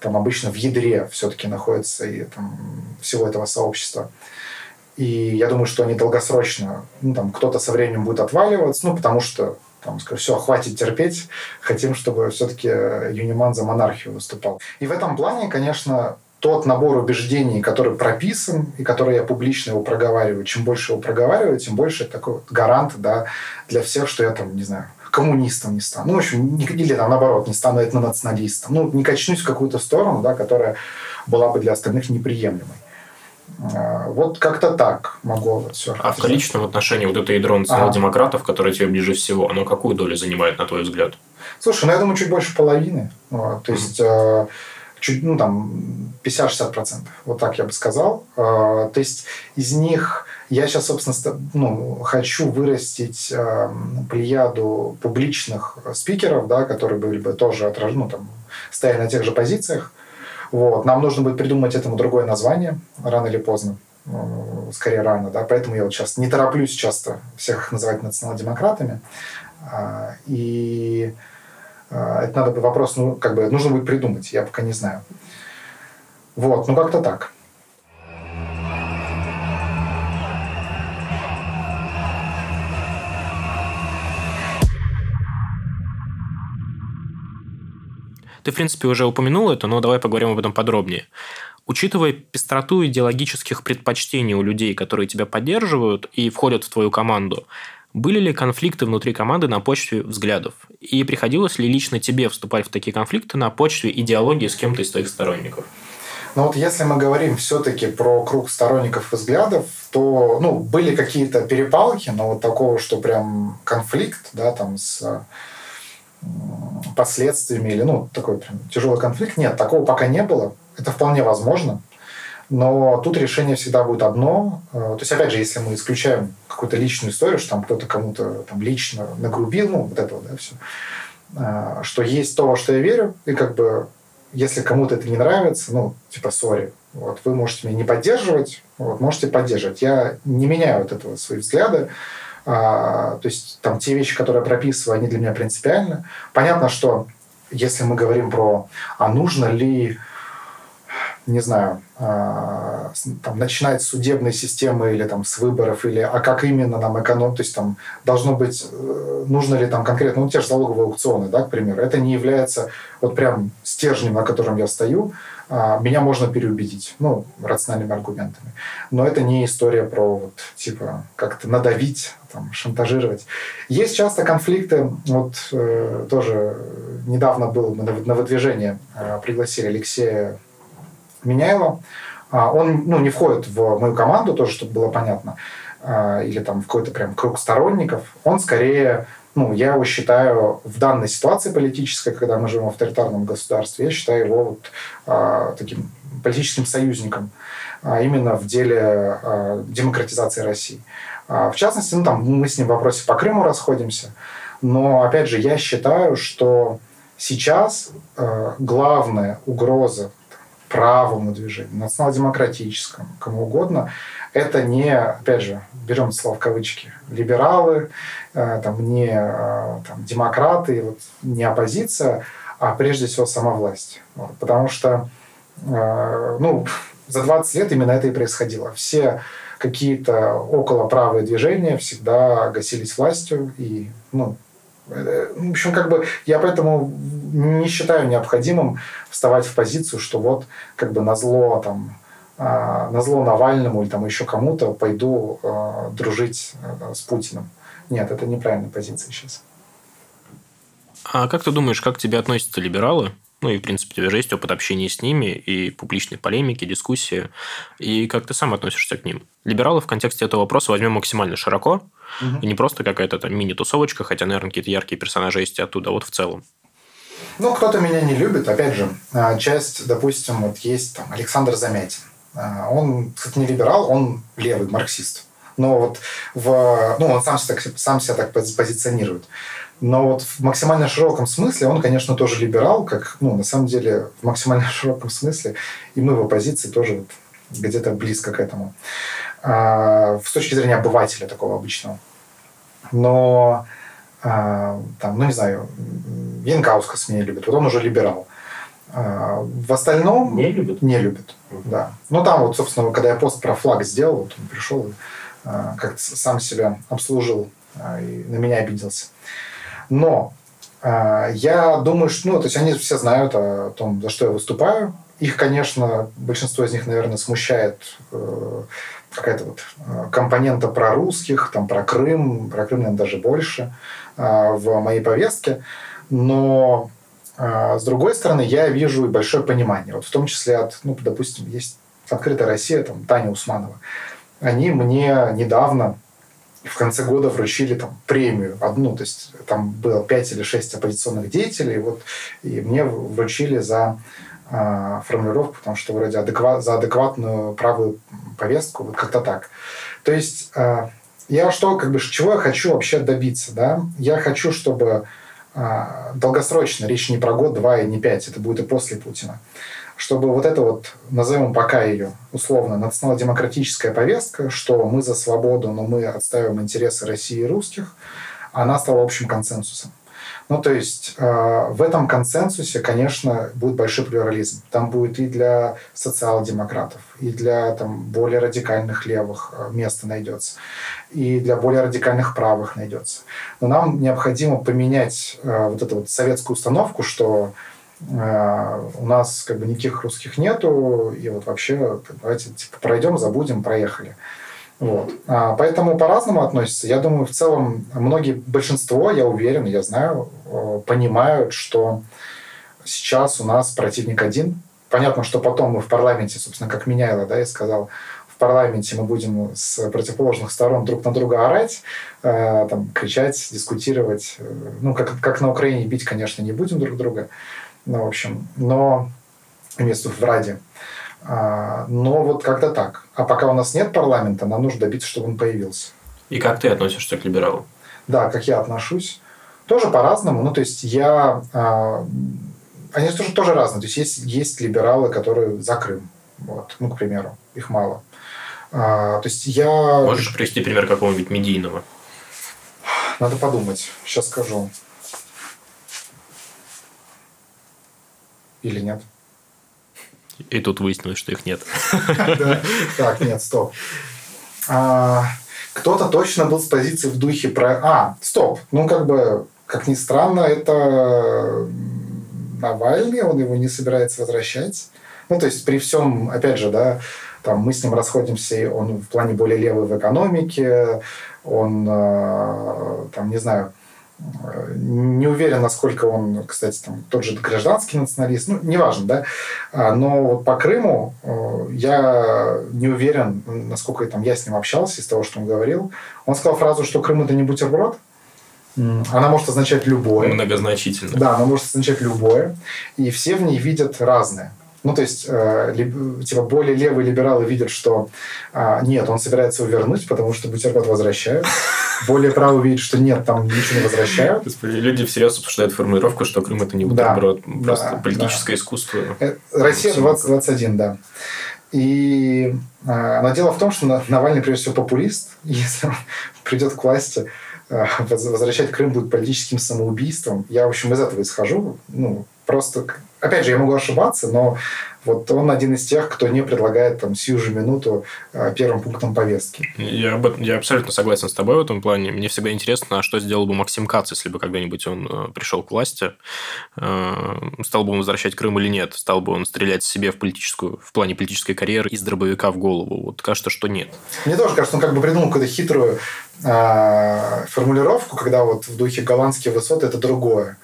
там обычно в ядре все-таки находятся и там всего этого сообщества. И я думаю, что они долгосрочно, ну, там, кто-то со временем будет отваливаться, ну, потому что там, скажу, все, хватит терпеть, хотим, чтобы все-таки Юниман за монархию выступал. И в этом плане, конечно, тот набор убеждений, который прописан и который я публично его проговариваю, чем больше его проговариваю, тем больше такой вот гарант да, для всех, что я там, не знаю, коммунистом не стану. Ну, в общем, не, или там, наоборот, не стану этнонационалистом. Ну, не качнусь в какую-то сторону, да, которая была бы для остальных неприемлемой. А, вот как-то так могу вот все. А в количественном отношении вот это ядро национал-демократов, которое тебе ближе всего, оно какую долю занимает, на твой взгляд? Слушай, ну я думаю, чуть больше половины. Вот, то есть, э, чуть, ну там 50-60%. Вот так я бы сказал. Э, то есть, из них я сейчас, собственно, ну, хочу вырастить э, плеяду публичных спикеров, да, которые были бы тоже отражены, ну, там, стояли на тех же позициях, вот. Нам нужно будет придумать этому другое название рано или поздно. Ну, скорее рано, да, поэтому я вот сейчас не тороплюсь часто всех называть национал-демократами. А, и а, это надо бы вопрос, ну, как бы нужно будет придумать, я пока не знаю. Вот, ну как-то так. Ты, в принципе, уже упомянул это, но давай поговорим об этом подробнее. Учитывая пестроту идеологических предпочтений у людей, которые тебя поддерживают и входят в твою команду, были ли конфликты внутри команды на почве взглядов? И приходилось ли лично тебе вступать в такие конфликты на почве идеологии с кем-то из твоих сторонников? Ну вот если мы говорим все-таки про круг сторонников взглядов, то ну, были какие-то перепалки, но вот такого, что прям конфликт, да, там с последствиями или ну такой прям тяжелый конфликт нет такого пока не было Это вполне возможно. Но тут решение всегда будет одно. Э, то есть, опять же, если мы исключаем какую-то личную историю, что там кто-то кому-то там лично нагрубил, ну, вот это вот, да, все, э, что есть то, во что я верю, и как бы если кому-то это не нравится, ну, типа, сори, вот, вы можете меня не поддерживать, вот, можете поддерживать. Я не меняю от этого свои взгляды. А, то есть там те вещи, которые я прописываю, они для меня принципиальны. Понятно, что если мы говорим про, а нужно ли не знаю, э, там, начинать с судебной системы или там с выборов, или а как именно нам эконом, то есть там должно быть, э, нужно ли там конкретно, ну, те же залоговые аукционы, да, к примеру, это не является вот прям стержнем, на котором я стою, э, меня можно переубедить, ну, рациональными аргументами. Но это не история про вот, типа, как-то надавить, там, шантажировать. Есть часто конфликты, вот э, тоже недавно был, мы на, на выдвижение э, пригласили Алексея Меняйло. А, он ну, не входит в мою команду, тоже, чтобы было понятно, а, или там в какой-то прям круг сторонников. Он скорее, ну, я его считаю в данной ситуации политической, когда мы живем в авторитарном государстве, я считаю его вот а, таким политическим союзником именно в деле демократизации России. В частности, ну, там мы с ним в вопросе по Крыму расходимся, но, опять же, я считаю, что сейчас главная угроза правому движению, национал-демократическому, кому угодно, это не, опять же, берем слова в кавычки, либералы, э, там, не э, там, демократы, вот, не оппозиция, а прежде всего сама власть. Вот, потому что э, ну, за 20 лет именно это и происходило. Все какие-то около правые движения всегда гасились властью, и ну, Э, в общем, как бы я поэтому не считаю необходимым вставать в позицию, что вот как бы на зло там а, на зло Навальному или там еще кому-то пойду э, дружить э, с Путиным. Нет, это неправильная позиция сейчас. А как ты думаешь, как к тебе относятся либералы? Ну и, в принципе, у тебя же есть опыт общения с ними и публичной полемики, дискуссии. И как ты сам относишься к ним? Либералы в контексте этого вопроса возьмем максимально широко, угу. и не просто какая-то там мини-тусовочка, хотя, наверное, какие-то яркие персонажи есть оттуда, а вот в целом. Ну, кто-то меня не любит, опять же. А, часть, допустим, вот есть там Александр Замятин. А, он, кстати, не либерал, он левый, марксист. Но вот в... Ну, он сам себя так, сам себя так позиционирует. Но вот в максимально широком смысле он, конечно, тоже либерал, как, ну, на самом деле, в максимально широком смысле, и мы в оппозиции тоже вот где-то близко к этому. А, с точки зрения обывателя такого обычного. Но а, там, ну не знаю, Янкаускас меня любит, вот он уже либерал. А, в остальном... Не любит? Не любит, да. Ну там вот, собственно, когда я пост про флаг сделал, вот он пришел и а, как-то сам себя обслужил а, и на меня обиделся. Но э, я думаю, что ну, то есть они все знают о том, за что я выступаю. Их, конечно, большинство из них, наверное, смущает э, какая-то вот э, компонента про русских, там, про Крым, про Крым, наверное, даже больше э, в моей повестке. Но э, с другой стороны, я вижу и большое понимание. Вот в том числе от, ну, допустим, есть «Открытая Россия», там, Таня Усманова. Они мне недавно в конце года вручили там премию одну, то есть там было пять или шесть оппозиционных деятелей, вот, и мне вручили за э, формулировку, потому что вроде адекват, за адекватную правую повестку, вот как-то так. То есть э, я что, как бы, чего я хочу вообще добиться, да? Я хочу, чтобы э, долгосрочно, речь не про год, два и не пять, это будет и после Путина, чтобы вот это вот, назовем пока ее условно, национал-демократическая повестка, что мы за свободу, но мы отстаиваем интересы России и русских, она стала общим консенсусом. Ну, то есть э, в этом консенсусе, конечно, будет большой плюрализм. Там будет и для социал-демократов, и для там, более радикальных левых э, место найдется, и для более радикальных правых найдется. Но нам необходимо поменять э, вот эту вот советскую установку, что у нас как бы никаких русских нету, и вот вообще давайте типа, пройдем, забудем, проехали. Вот. А, поэтому по-разному относятся. Я думаю, в целом многие, большинство, я уверен, я знаю, э, понимают, что сейчас у нас противник один. Понятно, что потом мы в парламенте, собственно, как Меняйло, да, я сказал, в парламенте мы будем с противоположных сторон друг на друга орать, э, там, кричать, дискутировать. Ну, как, как на Украине бить, конечно, не будем друг друга. Ну, в общем, но имеется в Раде. А, но вот как-то так. А пока у нас нет парламента, нам нужно добиться, чтобы он появился. И как ты относишься к либералам? Да, как я отношусь. Тоже по-разному. Ну, то есть я... А, они тоже, тоже разные. То есть есть, есть либералы, которые за Крым. Вот, ну, к примеру. Их мало. А, то есть я... Можешь привести пример какого-нибудь медийного? Надо подумать. Сейчас скажу. Или нет? И тут выяснилось, что их нет. Так, нет, стоп. А, кто-то точно был с позиции в духе про... А, стоп. Ну, как бы, как ни странно, это Навальный, он его не собирается возвращать. Ну, то есть при всем, опять же, да, там мы с ним расходимся, он в плане более левый в экономике, он, э, там, не знаю, не уверен, насколько он, кстати, там, тот же гражданский националист, ну, неважно, да. А, но вот по Крыму э, я не уверен, насколько там, я с ним общался, из того, что он говорил. Он сказал фразу, что Крым – это не бутерброд. Она может означать любое. Многозначительно. Да, она может означать любое. И все в ней видят разное. Ну, то есть, э, типа, более левые либералы видят, что э, нет, он собирается его вернуть, потому что бутерброд возвращают. Более правые видят, что нет, там ничего не возвращают. Господи, люди всерьез обсуждают формулировку, что Крым это не бутерброд, да, просто да, политическое да. искусство. Э, Россия 2021, да. И э, но дело в том, что Навальный, прежде всего, популист. Если он придет к власти, э, возвращать Крым будет политическим самоубийством. Я, в общем, из этого исхожу. Ну, просто опять же, я могу ошибаться, но вот он один из тех, кто не предлагает там сию же минуту э, первым пунктом повестки. Я, я абсолютно согласен с тобой в этом плане. Мне всегда интересно, а что сделал бы Максим Кац, если бы когда-нибудь он э, пришел к власти, э, стал бы он возвращать Крым или нет, стал бы он стрелять себе в политическую, в плане политической карьеры из дробовика в голову. Вот кажется, что нет. Мне тоже кажется, он как бы придумал какую-то хитрую э, формулировку, когда вот в духе голландские высоты это другое.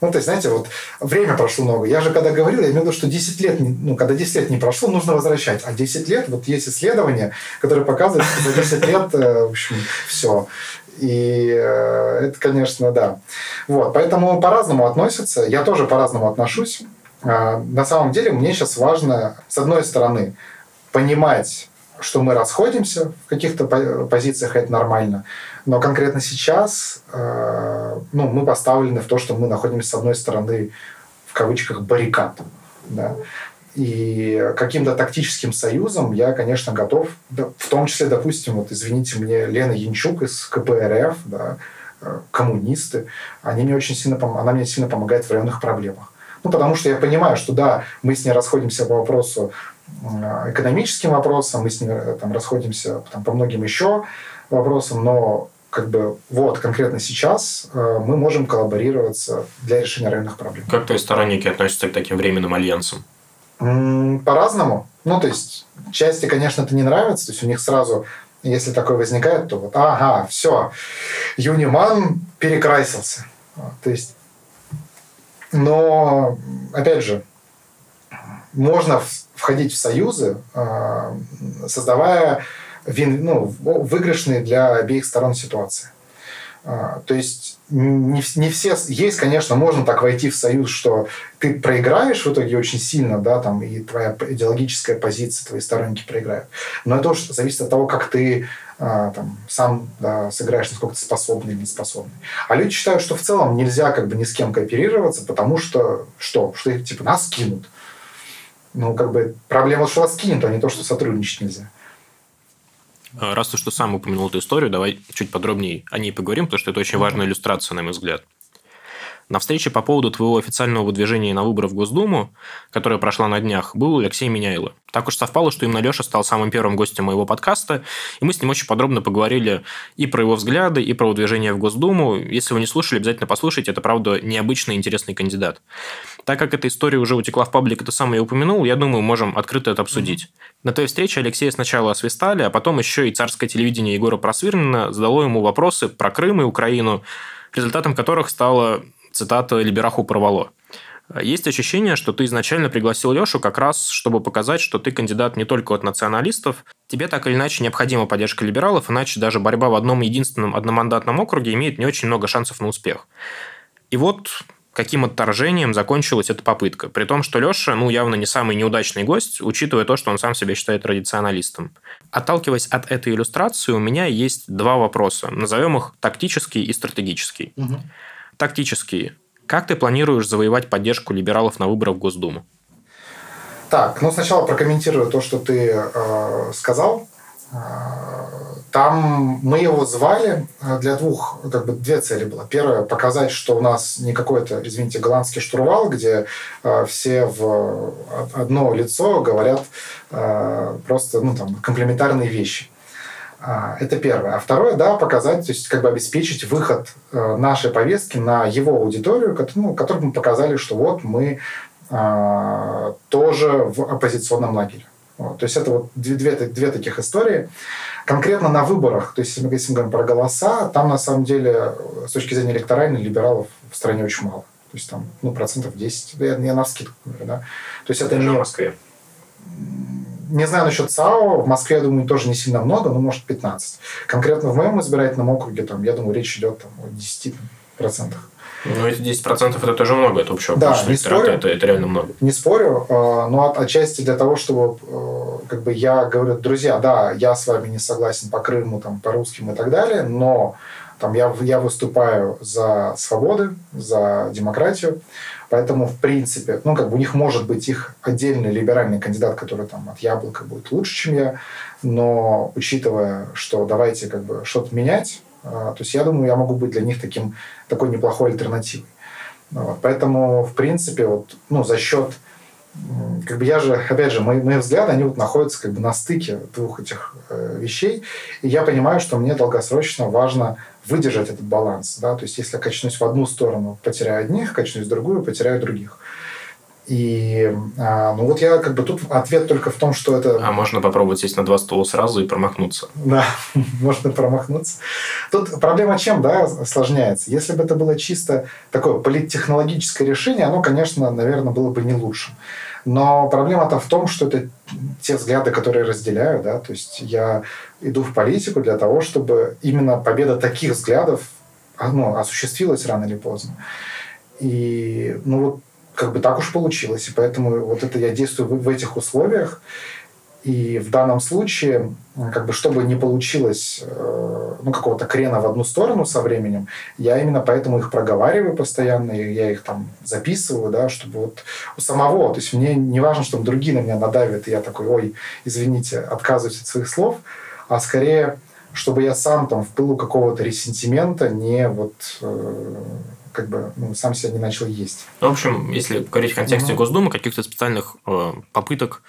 Ну, то есть, знаете, вот время прошло много. Я же когда говорил, я имел в виду, что 10 лет, ну, когда 10 лет не прошло, нужно возвращать. А 10 лет, вот есть исследования, которые показывают, что за 10 лет, э, в общем, все. И э, это, конечно, да. Вот, поэтому по-разному относятся. Я тоже по-разному отношусь. А, на самом деле мне сейчас важно, с одной стороны, понимать, что мы расходимся в каких-то позициях, это нормально. Но конкретно сейчас э, ну, мы поставлены в то, что мы находимся с одной стороны в кавычках баррикад. Да? И каким-то тактическим союзом я, конечно, готов, в том числе, допустим, вот извините мне, Лена Янчук из КПРФ, да, э, коммунисты, они мне очень сильно, она мне сильно помогает в районных проблемах. Ну, потому что я понимаю, что да, мы с ней расходимся по вопросу э, экономическим вопросам, мы с ней э, там, расходимся там, по многим еще вопросам, но как бы вот конкретно сейчас э, мы можем коллаборироваться для решения районных проблем. Как твои сторонники относятся к таким временным альянсам? По-разному. Ну, то есть, части, конечно, это не нравится. То есть, у них сразу, если такое возникает, то вот, ага, все, Юниман перекрасился. То есть, но, опять же, можно входить в союзы, э, создавая вин, ну, выигрышные для обеих сторон ситуации. А, то есть не, не все есть, конечно, можно так войти в союз, что ты проиграешь в итоге очень сильно, да, там и твоя идеологическая позиция, твои сторонники проиграют. Но это уже зависит от того, как ты а, там, сам да, сыграешь, насколько ты способный или не способный. А люди считают, что в целом нельзя как бы ни с кем кооперироваться, потому что что? Что их типа нас кинут. Ну, как бы проблема, что вас кинут, а не то, что сотрудничать нельзя. А, раз ты что сам упомянул эту историю, давай чуть подробнее о ней поговорим, потому что это очень важная иллюстрация, на мой взгляд. На встрече по поводу твоего официального выдвижения на выборы в Госдуму, которая прошла на днях, был Алексей Меняйло. Так уж совпало, что именно Леша стал самым первым гостем моего подкаста, и мы с ним очень подробно поговорили и про его взгляды, и про выдвижение в Госдуму. Если вы не слушали, обязательно послушайте, это, правда, необычный интересный кандидат. Так как эта история уже утекла в паблик, это сам я упомянул, я думаю, можем открыто это обсудить. Mm-hmm. На той встрече Алексея сначала освистали, а потом еще и царское телевидение Егора Просвирнина задало ему вопросы про Крым и Украину, результатом которых стало цитата «Либераху порвало». Есть ощущение, что ты изначально пригласил Лешу как раз, чтобы показать, что ты кандидат не только от националистов. Тебе так или иначе необходима поддержка либералов, иначе даже борьба в одном единственном одномандатном округе имеет не очень много шансов на успех. И вот каким отторжением закончилась эта попытка. При том, что Леша, ну, явно не самый неудачный гость, учитывая то, что он сам себя считает традиционалистом. Отталкиваясь от этой иллюстрации, у меня есть два вопроса. Назовем их тактический и стратегический. Угу. Тактический. Как ты планируешь завоевать поддержку либералов на выборах в Госдуму? Так, ну сначала прокомментирую то, что ты э, сказал. Э, там мы его звали э, для двух, как бы две цели было. Первое, показать, что у нас не какой-то, извините, голландский штурвал, где э, все в одно лицо говорят э, просто, ну, там, комплементарные вещи. А, это первое. А второе, да, показать, то есть как бы обеспечить выход э, нашей повестки на его аудиторию, ну, которой мы показали, что вот мы а, тоже в оппозиционном лагере. Вот. То есть это вот две, две, две таких истории. Конкретно на выборах, то есть если мы, говорим про голоса, там на самом деле с точки зрения электоральной либералов в стране очень мало. То есть там ну, процентов 10, я, я на скидку говорю, да. То есть это не... в Москве. Не знаю насчет САО, в Москве, я думаю, тоже не сильно много, но может 15. Конкретно в моем избирательном округе, там, я думаю, речь идет там, о 10 процентах. Ну, эти 10% это тоже много, это общего да, не спорю, это, это реально много. Не спорю, а, но от, отчасти для того, чтобы а, как бы я говорю, друзья, да, я с вами не согласен по Крыму, там, по русским и так далее, но там, я, я выступаю за свободы, за демократию, поэтому, в принципе, ну, как бы у них может быть их отдельный либеральный кандидат, который там от яблока будет лучше, чем я, но учитывая, что давайте как бы что-то менять, а, то есть я думаю, я могу быть для них таким, такой неплохой альтернативой. Вот. Поэтому, в принципе, вот, ну, за счет как бы я же, опять же, мои, мои взгляды, они вот находятся как бы на стыке двух этих э, вещей, и я понимаю, что мне долгосрочно важно выдержать этот баланс, да, то есть если я качнусь в одну сторону, потеряю одних, качнусь в другую, потеряю других. И а, ну вот я как бы тут ответ только в том, что это... А можно попробовать сесть на два стула сразу и промахнуться. Да, можно промахнуться. Тут проблема чем, да, осложняется. Если бы это было чисто такое политтехнологическое решение, оно, конечно, наверное, было бы не лучшим. Но проблема-то в том, что это те взгляды, которые разделяю, да, то есть я иду в политику для того, чтобы именно победа таких взглядов ну, осуществилась рано или поздно. И ну вот как бы так уж получилось. И поэтому вот это я действую в, в этих условиях. И в данном случае, как бы, чтобы не получилось э, ну, какого-то крена в одну сторону со временем, я именно поэтому их проговариваю постоянно, и я их там записываю, да, чтобы вот у самого, то есть мне не важно, чтобы другие на меня надавят, и я такой, ой, извините, отказываюсь от своих слов, а скорее, чтобы я сам там в пылу какого-то ресентимента не вот э, как бы ну, сам себя не начал есть. В общем, если говорить в контексте угу. Госдумы, каких-то специальных э, попыток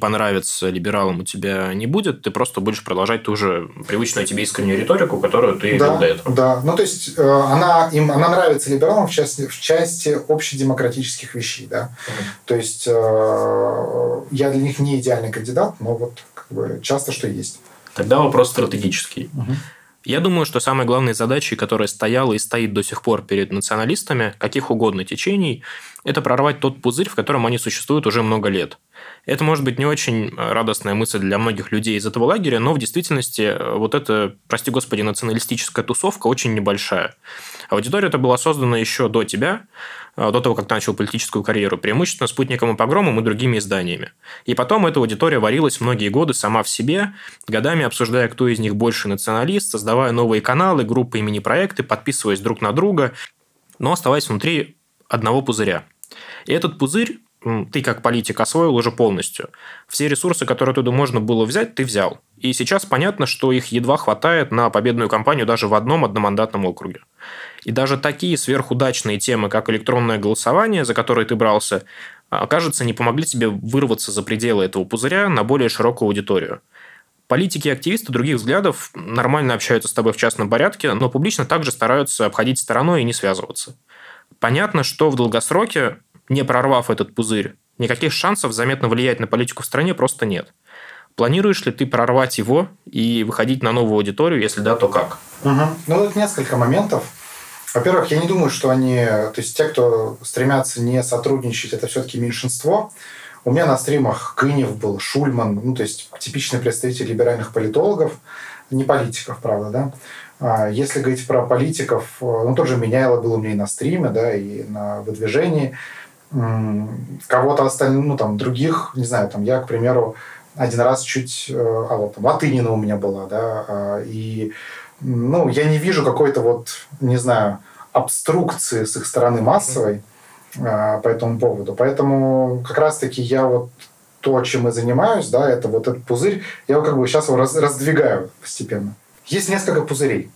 понравиться либералам у тебя не будет, ты просто будешь продолжать ту же привычную тебе искреннюю риторику, которую ты да, вел до этого. Да, ну то есть э, она, им, она нравится либералам в части, в части общедемократических вещей, да. Угу. То есть э, я для них не идеальный кандидат, но вот как бы часто что есть. Тогда вопрос стратегический. Угу. Я думаю, что самой главной задачей, которая стояла и стоит до сих пор перед националистами, каких угодно течений, это прорвать тот пузырь, в котором они существуют уже много лет. Это может быть не очень радостная мысль для многих людей из этого лагеря, но в действительности э, вот эта, прости господи, националистическая тусовка очень небольшая. Аудитория эта была создана еще до тебя, до того, как начал политическую карьеру, преимущественно спутником и погромом и другими изданиями. И потом эта аудитория варилась многие годы сама в себе, годами обсуждая, кто из них больше националист, создавая новые каналы, группы и мини-проекты, подписываясь друг на друга, но оставаясь внутри одного пузыря. И этот пузырь ты как политик освоил уже полностью. Все ресурсы, которые оттуда можно было взять, ты взял. И сейчас понятно, что их едва хватает на победную кампанию даже в одном одномандатном округе. И даже такие сверхудачные темы, как электронное голосование, за которые ты брался, кажется, не помогли тебе вырваться за пределы этого пузыря на более широкую аудиторию. Политики и активисты других взглядов нормально общаются с тобой в частном порядке, но публично также стараются обходить стороной и не связываться. Понятно, что в долгосроке не прорвав этот пузырь, никаких шансов заметно влиять на политику в стране просто нет. Планируешь ли ты прорвать его и выходить на новую аудиторию? Если да, то как? Угу. Ну, тут несколько моментов. Во-первых, я не думаю, что они... То есть те, кто стремятся не сотрудничать, это все-таки меньшинство. У меня на стримах Кынев был, Шульман, ну, то есть типичный представитель либеральных политологов, не политиков, правда, да. А, если говорить про политиков, ну, тоже Меняйло был у меня и на стриме, да, и на выдвижении. Кого-то остальных, ну, там, других, не знаю, там, я, к примеру, один раз чуть... Э, а вот там Латынина у меня была, да, а, и, ну, я не вижу какой-то вот, не знаю, обструкции с их стороны массовой mm-hmm. по этому поводу. Поэтому как раз-таки я вот то, чем я занимаюсь, да, это вот этот пузырь, я его как бы сейчас его раз, раздвигаю постепенно. Есть несколько пузырей.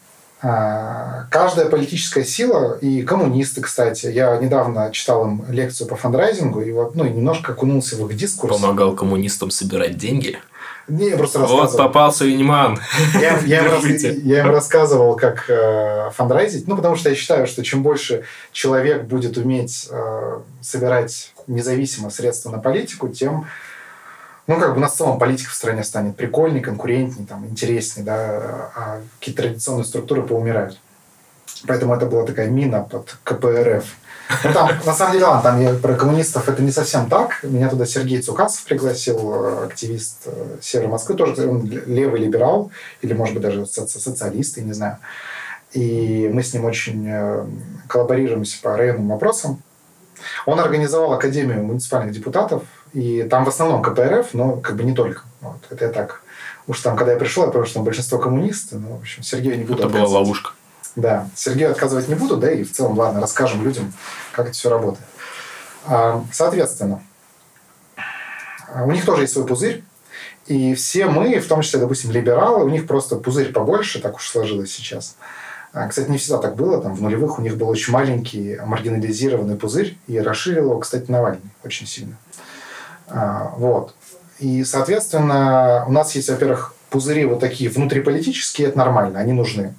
А, каждая политическая сила, и коммунисты, кстати, я недавно читал им лекцию по фандрайзингу, и вот, ну, немножко окунулся в их дискурс. Помогал коммунистам собирать деньги? Не, я просто рассказывал. Вот попался Виньман. Я, я, им, я им рассказывал, как э, фандрайзить, ну, потому что я считаю, что чем больше человек будет уметь э, собирать независимо средства на политику, тем ну, как бы на целом политика в стране станет прикольнее, конкурентнее, там, интереснее, да, а какие-то традиционные структуры поумирают. Поэтому это была такая мина под КПРФ. Ну, там, на самом деле, ладно, там про коммунистов это не совсем так. Меня туда Сергей Цукасов пригласил, э, активист э, Севера Москвы, тоже он левый либерал, или, может быть, даже соци социалист, я не знаю. И мы с ним очень э, коллаборируемся по районным вопросам. Он организовал Академию муниципальных депутатов, и там в основном КПРФ, но как бы не только. Вот, это я так. Уж там, когда я пришел, я понял, что там большинство коммунисты. Ну, в общем, Сергею не буду Это была ловушка. Да, Сергею отказывать не буду, да, и в целом, ладно, расскажем людям, как это все работает. А, соответственно, у них тоже есть свой пузырь, и все мы, в том числе, допустим, либералы, у них просто пузырь побольше, так уж сложилось сейчас. А, кстати, не всегда так было. Там в нулевых у них был очень маленький маргинализированный пузырь, и расширил его, кстати, Навальный очень сильно. А, вот. И, соответственно, у нас есть, во-первых, пузыри вот такие внутриполитические, это нормально, они нужны.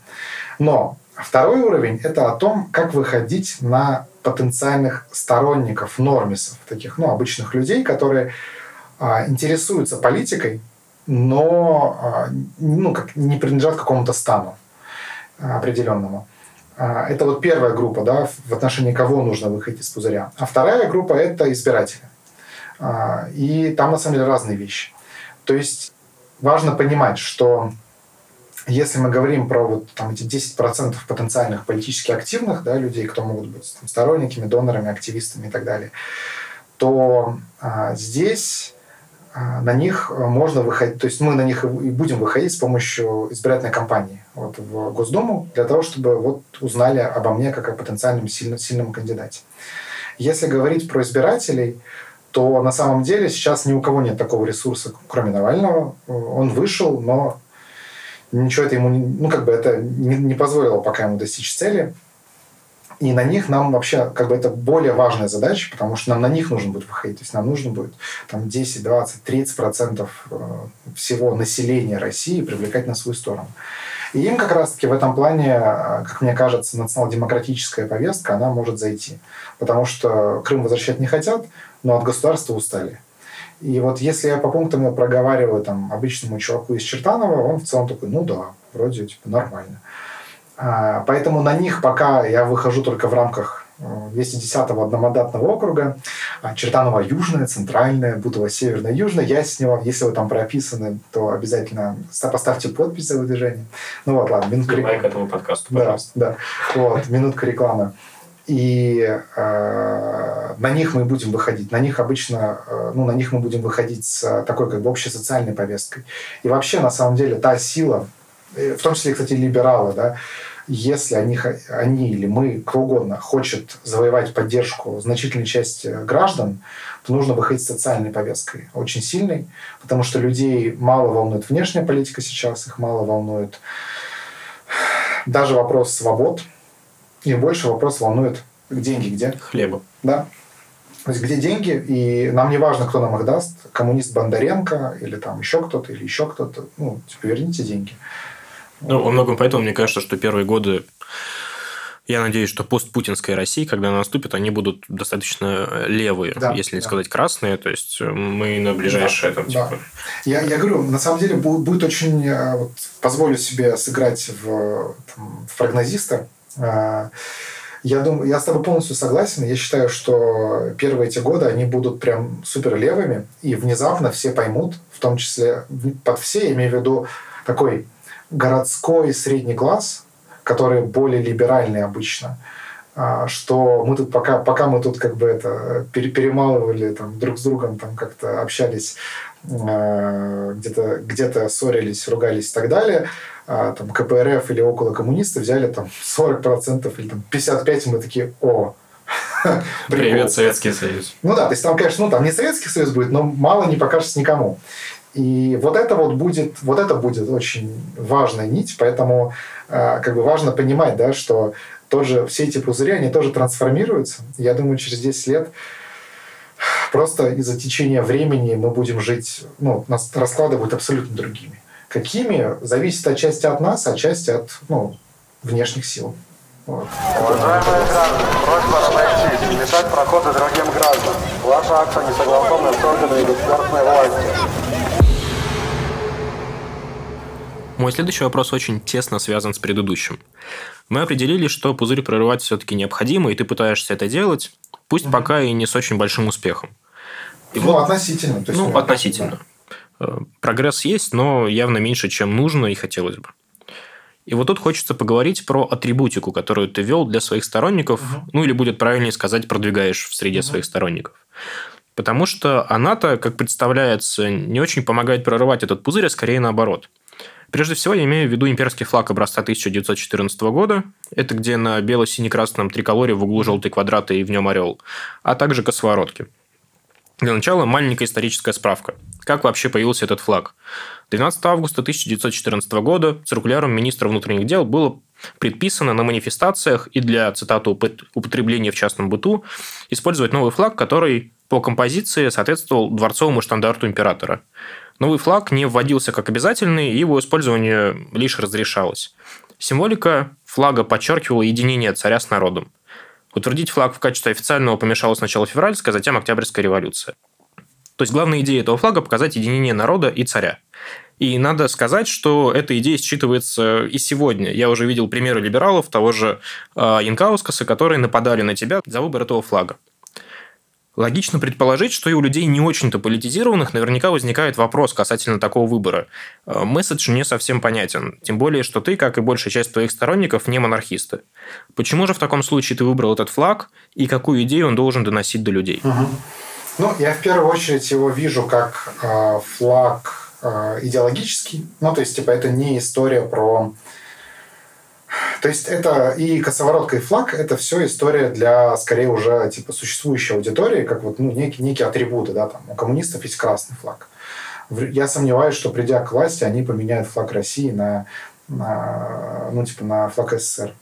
Но второй уровень – это о том, как выходить на потенциальных сторонников, нормисов, таких, ну, обычных людей, которые а, интересуются политикой, но а, ну, как, не принадлежат какому-то стану определенному. А, это вот первая группа, да, в отношении кого нужно выходить из пузыря. А вторая группа – это избиратели. А, и там, на самом деле, разные вещи. То есть важно понимать, что если мы говорим про вот там эти 10% потенциальных политически активных да, людей, кто могут быть там, сторонниками, донорами, активистами и так далее, то а, здесь а, на них можно выходить, то есть мы на них и будем выходить с помощью избирательной кампании вот, в Госдуму для того, чтобы вот узнали обо мне как о потенциальном сильном, сильном кандидате. Если говорить про избирателей, то на самом деле сейчас ни у кого нет такого ресурса, кроме Навального. Он вышел, но ничего это ему, ну, как бы это не, не позволило пока ему достичь цели. И на них нам вообще, как бы это более важная задача, потому что нам на них нужно будет выходить. То есть нам нужно будет там 10, 20, 30 процентов э, всего населения России привлекать на свою сторону. И им как раз-таки в этом плане, э, как мне кажется, национал-демократическая повестка, она может зайти. Потому что Крым возвращать не хотят, но от государства устали. И вот если я по пунктам я проговариваю там обычному чуваку из Чертанова, он в целом такой, ну да, вроде типа нормально. А, поэтому на них пока я выхожу только в рамках 210-го э, одномандатного округа. А Чертанова южная, центральная, Бутово северная, южная. Я с него, если вы там прописаны, то обязательно поставьте подпись за выдвижение. Ну вот, ладно, минутка рекламы. к этому подкасту, пожалуйста. Да, да. Вот, минутка рекламы и э, на них мы будем выходить. На них обычно, э, ну, на них мы будем выходить с такой как бы общей социальной повесткой. И вообще, на самом деле, та сила, э, в том числе, кстати, либералы, да, если они, они или мы, кто угодно, хочет завоевать поддержку значительной части граждан, то нужно выходить с социальной повесткой, очень сильной, потому что людей мало волнует внешняя политика сейчас, их мало волнует даже вопрос свобод, их больше вопрос волнует деньги где? Хлеба. Да. То есть где деньги, и нам не важно, кто нам их даст, коммунист Бондаренко или там еще кто-то, или еще кто-то, ну, типа, верните деньги. Ну, во многом поэтому мне кажется, что первые годы я надеюсь, что постпутинская Россия, когда она наступит, они будут достаточно левые, да, если не да. сказать красные. То есть мы на ближайшее да, там типа. Да. Я, я говорю, на самом деле будет очень э, вот, позволю себе сыграть в, там, в прогнозиста. А, я думаю, я с тобой полностью согласен. Я считаю, что первые эти годы они будут прям супер левыми, и внезапно все поймут, в том числе под все, я имею в виду такой городской средний класс, которые более либеральные обычно. А, что мы тут пока, пока мы тут как бы это перемалывали там, друг с другом, там как-то общались, а, где-то где ссорились, ругались и так далее, там КПРФ или около коммунисты взяли там 40% или там 55%, мы такие, о, Привет, Советский Союз. Ну да, то есть там, конечно, ну там не Советский Союз будет, но мало не покажется никому. И вот это вот будет, вот это будет очень важная нить, поэтому как бы важно понимать, да, что тоже все эти пузыри, они тоже трансформируются. Я думаю, через 10 лет просто из-за течения времени мы будем жить, ну, нас расклады будут абсолютно другими. Какими, зависит отчасти от нас, отчасти от ну, внешних сил. Вот. Уважаемые граждане, просьба разойтись, не мешать проходу другим гражданам. Ваша акция не согласована с органами государственной власти. Мой следующий вопрос очень тесно связан с предыдущим. Мы определили, что пузырь прорывать все-таки необходимо, и ты пытаешься это делать, пусть угу. пока и не с очень большим успехом. И ну, вот, относительно. То есть ну, относительно. Да. Прогресс есть, но явно меньше, чем нужно и хотелось бы. И вот тут хочется поговорить про атрибутику, которую ты вел для своих сторонников, угу. ну или будет правильнее сказать, продвигаешь в среде угу. своих сторонников. Потому что она-то, как представляется, не очень помогает прорывать этот пузырь, а скорее наоборот – Прежде всего, я имею в виду имперский флаг образца 1914 года. Это где на бело-сине-красном триколоре в углу желтый квадрат и в нем орел, а также косоворотки. Для начала маленькая историческая справка. Как вообще появился этот флаг? 12 августа 1914 года циркуляром министра внутренних дел было предписано на манифестациях и для, цитату, употребления в частном быту использовать новый флаг, который по композиции соответствовал дворцовому штандарту императора. Новый флаг не вводился как обязательный, и его использование лишь разрешалось. Символика флага подчеркивала единение царя с народом. Утвердить флаг в качестве официального помешала сначала февральская, а затем Октябрьская революция. То есть главная идея этого флага – показать единение народа и царя. И надо сказать, что эта идея считывается и сегодня. Я уже видел примеры либералов, того же Янкаускаса, которые нападали на тебя за выбор этого флага. Логично предположить, что и у людей не очень-то политизированных наверняка возникает вопрос касательно такого выбора. Э, месседж не совсем понятен, тем более, что ты, как и большая часть твоих сторонников, не монархисты. Почему же в таком случае ты выбрал этот флаг и какую идею он должен доносить до людей? Угу. Ну, я в первую очередь его вижу как э, флаг э, идеологический. Ну, то есть, типа, это не история про то есть это и косоворотка, и флаг – это все история для, скорее, уже типа существующей аудитории, как вот ну, некие, некие атрибуты. Да, там. У коммунистов есть красный флаг. Я сомневаюсь, что придя к власти, они поменяют флаг России на, на ну, типа, на флаг СССР.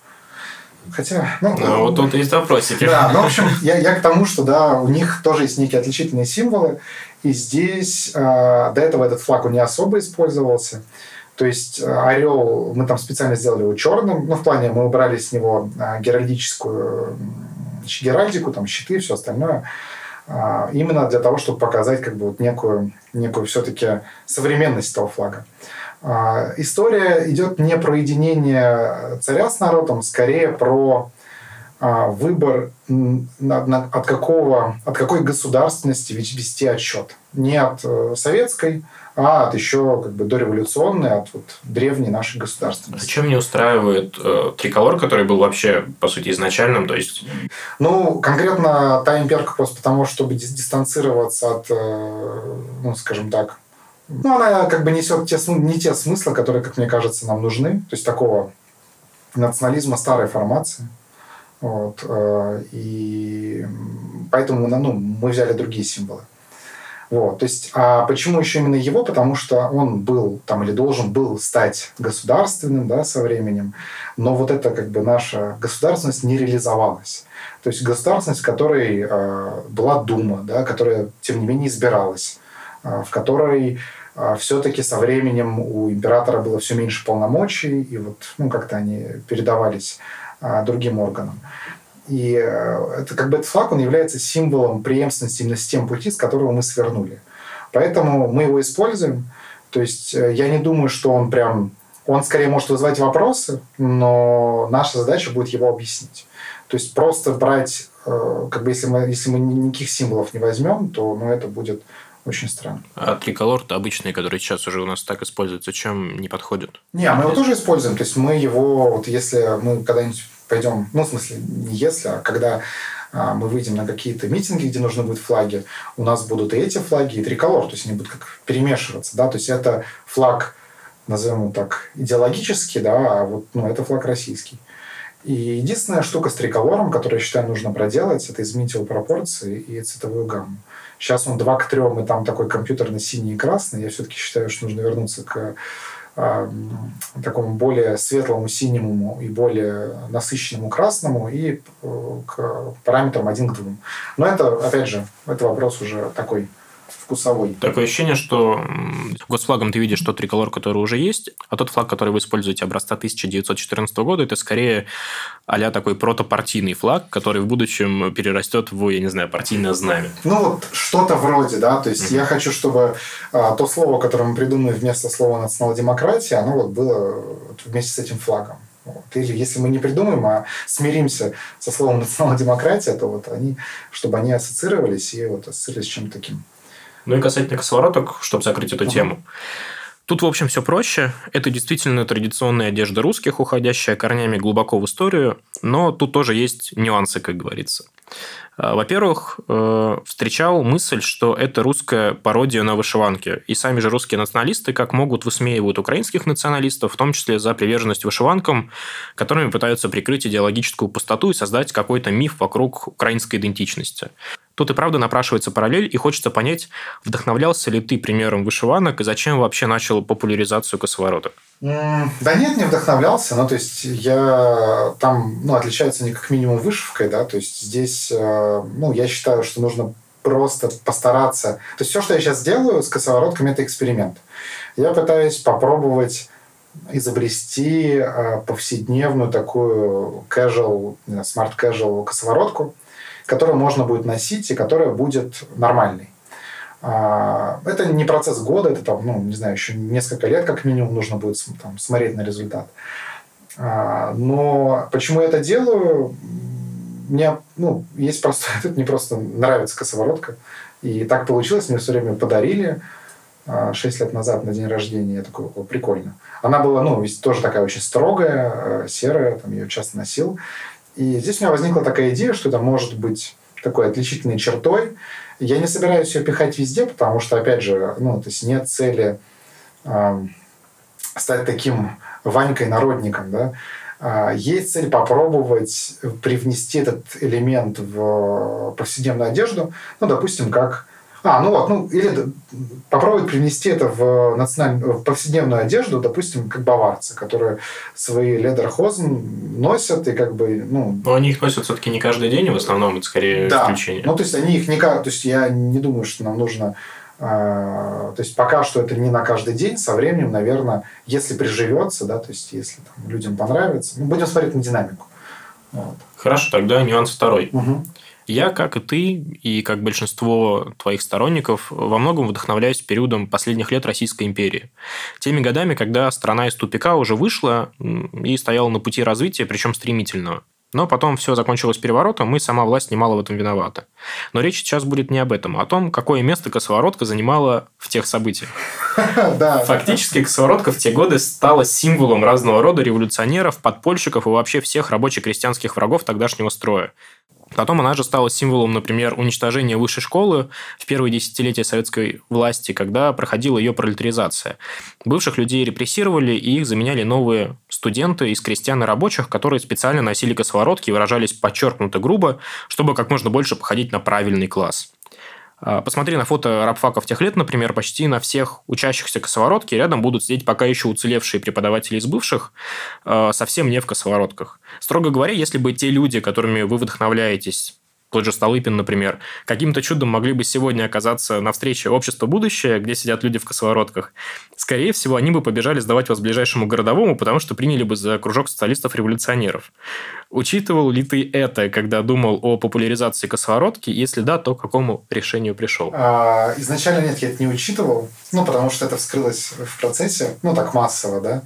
Хотя, ну, ну вот тут есть вопросики. Да, ну, в общем, я, я к тому, что, да, у них тоже есть некие отличительные символы, и здесь э, до этого этот флаг он не особо использовался. То есть э, орел, мы там специально сделали его черным, ну, в плане мы убрали с него э, геральдическую геральдику, там щиты и все остальное, а, именно для того, чтобы показать как бы вот некую, некую все-таки современность этого флага. А, история идет не про единение царя с народом, скорее про выбор от, какого, от какой государственности вести отчет. Не от э, советской, а от еще как бы дореволюционной, от вот древней нашей государственности. Зачем не устраивает э, триколор, который был вообще, по сути, изначальным? То есть... Ну, конкретно та имперка просто потому, чтобы дистанцироваться от, э, ну, скажем так, ну, она как бы несет те, не те смыслы, которые, как мне кажется, нам нужны. То есть такого национализма старой формации. Вот. Э, и поэтому ну, мы взяли другие символы. Вот, то есть, а почему еще именно его? Потому что он был там или должен был стать государственным, да, со временем, но вот эта как бы наша государственность не реализовалась. То есть государственность, в которой э, была Дума, да, которая тем не менее избиралась, э, в которой э, все-таки со временем у императора было все меньше полномочий, и вот ну как-то они передавались другим органам. И э, это как бы этот флаг, он является символом преемственности именно с тем пути, с которого мы свернули. Поэтому мы его используем. То есть э, я не думаю, что он прям... Он скорее может вызывать вопросы, но наша задача будет его объяснить. То есть просто брать, э, как бы если мы, если мы никаких символов не возьмем, то ну, это будет Очень странно. А триколор-то обычный, который сейчас уже у нас так используется, чем не подходит? Не, а мы его тоже используем. То есть мы его, вот если мы когда-нибудь пойдем, ну, в смысле, не если, а когда а, мы выйдем на какие-то митинги, где нужны будут флаги, у нас будут и эти флаги, и триколор, то есть они будут как перемешиваться, да, то есть это флаг, назовем его так, идеологический, да, а вот, ну, это флаг российский. И единственная штука с триколором, которую, я считаю, нужно проделать, это изменить его пропорции и цветовую гамму. Сейчас он 2 к 3, и там такой компьютерный синий и красный. Я все-таки считаю, что нужно вернуться к такому более светлому синему и более насыщенному красному и э, к параметрам 1 к 2. Но это, опять же, это вопрос уже такой вкусовой. Такое ощущение, что госфлагом ты видишь тот триколор, который уже есть, а тот флаг, который вы используете образца 1914 года, это скорее а такой протопартийный флаг, который в будущем перерастет в, я не знаю, партийное знамя. Ну, вот что-то вроде, да. То есть mm-hmm. я хочу, чтобы а, то слово, которое мы придумали вместо слова национал-демократия, оно вот было вместе с этим флагом. Вот. Или если мы не придумаем, а смиримся со словом национал-демократия, то вот они, чтобы они ассоциировались и вот ассоциировались с чем-то таким ну и касательно косовороток, чтобы закрыть эту тему. Тут, в общем, все проще. Это действительно традиционная одежда русских, уходящая корнями глубоко в историю, но тут тоже есть нюансы, как говорится. А, во-первых, э, встречал мысль, что это русская пародия на вышиванки. И сами же русские националисты как могут высмеивают украинских националистов, в том числе за приверженность вышиванкам, которыми пытаются прикрыть идеологическую пустоту и создать какой-то миф вокруг украинской идентичности. Тут и правда напрашивается параллель, и хочется понять, вдохновлялся ли ты примером вышиванок и зачем вообще начал популяризацию косовороток? Да нет, не вдохновлялся. Ну, то есть, я там, ну, отличаются не как минимум вышивкой, да, то есть, здесь, э, ну, я считаю, что нужно просто постараться. То есть, все, что я сейчас делаю с косоворотками, это эксперимент. Я пытаюсь попробовать изобрести э, повседневную такую casual, smart casual косоворотку, которую можно будет носить и которая будет нормальной. А, это не процесс года, это там, ну, не знаю, еще несколько лет как минимум нужно будет там, смотреть на результат. А, но почему я это делаю? Мне, ну, есть просто, тут мне просто нравится косоворотка. И так получилось, мне все время подарили 6 а, лет назад на день рождения. Я такой, прикольно. Она была, ну, тоже такая очень строгая, э, серая, там ее часто носил. И здесь у меня возникла такая идея, что это может быть такой отличительной чертой. Я не собираюсь ее пихать везде, потому что, опять же, ну, то есть нет цели э, стать таким Ванькой-народником, да. А, есть цель попробовать привнести этот элемент в повседневную одежду, ну, допустим, как а, ну вот, ну, или попробовать привнести это в, национальную, в повседневную одежду, допустим, как баварцы, которые свои ледерхозен носят и как бы, ну... Но они их носят все-таки не каждый день, в основном это скорее да. исключение. Ну, то есть, они их не... То есть, я не думаю, что нам нужно... Э, то есть, пока что это не на каждый день, со временем, наверное, если приживется, да, то есть, если там, людям понравится, ну, будем смотреть на динамику. Вот. Хорошо, тогда нюанс второй. Угу. Я, как и ты, и как большинство твоих сторонников, во многом вдохновляюсь периодом последних лет Российской империи. Теми годами, когда страна из тупика уже вышла и стояла на пути развития, причем стремительного. Но потом все закончилось переворотом, и сама власть немало в этом виновата. Но речь сейчас будет не об этом, а о том, какое место косоворотка занимала в тех событиях. Фактически косоворотка в те годы стала символом разного рода революционеров, подпольщиков и вообще всех рабоче-крестьянских врагов тогдашнего строя. Потом она же стала символом, например, уничтожения высшей школы в первые десятилетия советской власти, когда проходила ее пролетаризация. Бывших людей репрессировали, и их заменяли новые студенты из крестьян и рабочих, которые специально носили косоворотки и выражались подчеркнуто грубо, чтобы как можно больше походить на правильный класс. А, посмотри на фото рабфаков тех лет, например, почти на всех учащихся косоворотки рядом будут сидеть пока еще уцелевшие преподаватели из бывших, а, совсем не в косоворотках. Строго говоря, если бы те люди, которыми вы вдохновляетесь, тот же Столыпин, например, каким-то чудом могли бы сегодня оказаться на встрече «Общество будущее», где сидят люди в косоворотках, скорее всего, они бы побежали сдавать вас ближайшему городовому, потому что приняли бы за кружок социалистов-революционеров. Учитывал ли ты это, когда думал о популяризации косоворотки? Если да, то к какому решению пришел? А, изначально нет, я это не учитывал, ну, потому что это вскрылось в процессе, ну, так массово, да.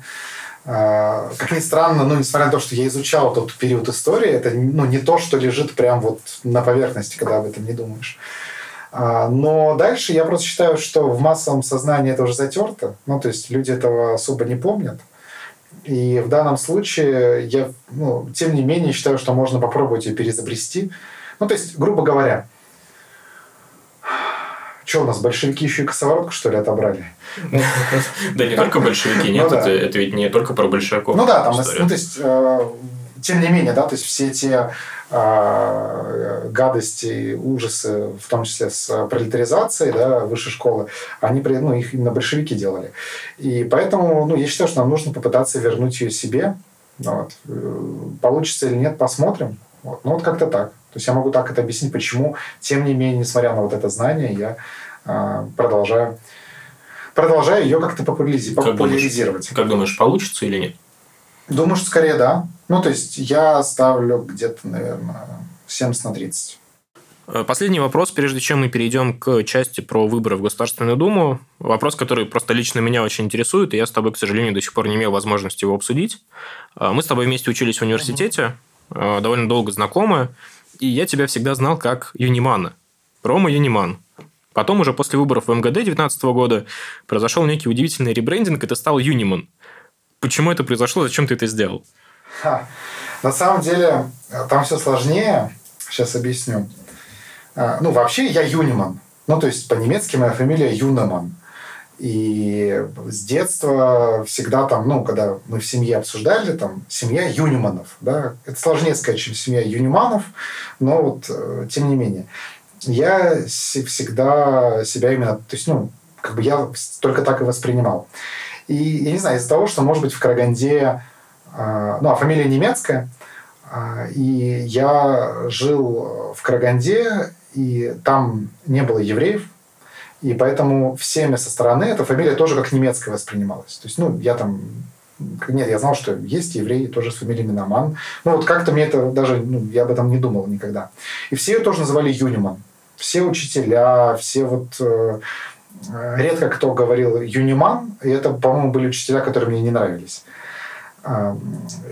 А, как ни странно, ну, несмотря на то, что я изучал тот период истории, это ну, не то, что лежит прям вот на поверхности, когда об этом не думаешь. А, но дальше я просто считаю, что в массовом сознании это уже затерто. Ну, то есть люди этого особо не помнят. И в данном случае я, ну, тем не менее, считаю, что можно попробовать ее перезабрести. Ну, то есть, грубо говоря, что у нас, большевики еще и косоворотку, что ли, отобрали? Да не только большевики, нет, Ну это ведь не только про большевиков. Ну да, там, ну, то есть, э, тем не менее, да, то есть все те э, гадости, ужасы, в том числе с пролетаризацией, да, высшей школы, они, ну, их именно большевики делали. И поэтому, ну, я считаю, что нам нужно попытаться вернуть ее себе. Вот. Э, Получится или нет, посмотрим. Вот. Ну, вот как-то так. То есть я могу так это объяснить, почему, тем не менее, несмотря на вот это знание, я продолжаю продолжаю ее как-то популяризи- Как думаешь? популяризировать. Как думаешь, получится или нет? Думаю, что скорее да. Ну, то есть я ставлю где-то, наверное, 70 на 30. Э, Последний вопрос, прежде чем мы перейдем к части про выборы в Государственную Думу. Вопрос, который просто лично меня очень интересует, и я с тобой, к сожалению, до сих пор не имел возможности его обсудить. Э, Мы с тобой вместе учились в университете, э, довольно долго знакомы, и я тебя всегда знал как Юнимана. Рома Юниман. Потом уже после выборов в МГД 2019 года произошел некий удивительный ребрендинг, и ты стал Юниман. Почему это произошло? Зачем ты это сделал? Ха. На самом деле, э, там все сложнее. Сейчас объясню. А, Ну, вообще, я Юниман. Ну, то есть, по-немецки моя фамилия Юнеман. И с детства всегда там, ну, когда мы в семье обсуждали, там, семья Юниманов, да, это сложнее сказать, чем семья Юниманов, но вот, э, тем не менее. Я се- всегда себя именно, то есть, ну, как бы я только так и воспринимал. И, я не знаю, из-за того, что, может быть, в Караганде, э, ну, а фамилия немецкая, а, и я жил в Караганде, и там не было евреев, и поэтому всеми со стороны эта фамилия тоже как немецкая воспринималась. То есть, ну, я там... Нет, я знал, что есть евреи тоже с фамилией Миноман. Ну, вот как-то мне это даже... Ну, я об этом не думал никогда. И все ее тоже называли Юниман. Все учителя, все вот... э, э, редко кто говорил Юниман, и это, по-моему, были учителя, которые мне не нравились. А,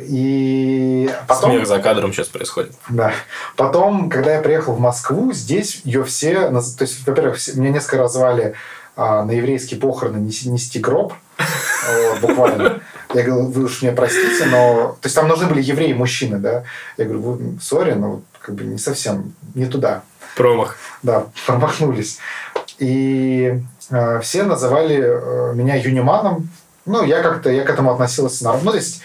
И потом... Смех за кадром сейчас происходит. Да. Потом, когда я приехал в Москву, здесь ее все... То есть, во-первых, меня несколько раз звали а, на еврейские похороны нести гроб. Буквально. Я говорю, вы уж меня простите, но... То есть, там нужны были евреи-мужчины, да? Я говорю, сори, но как бы не совсем, не туда. Промах. Да, промахнулись. И э, все называли э, меня Юниманом. Ну, я как-то я к этому относился нормально. Ну, то есть,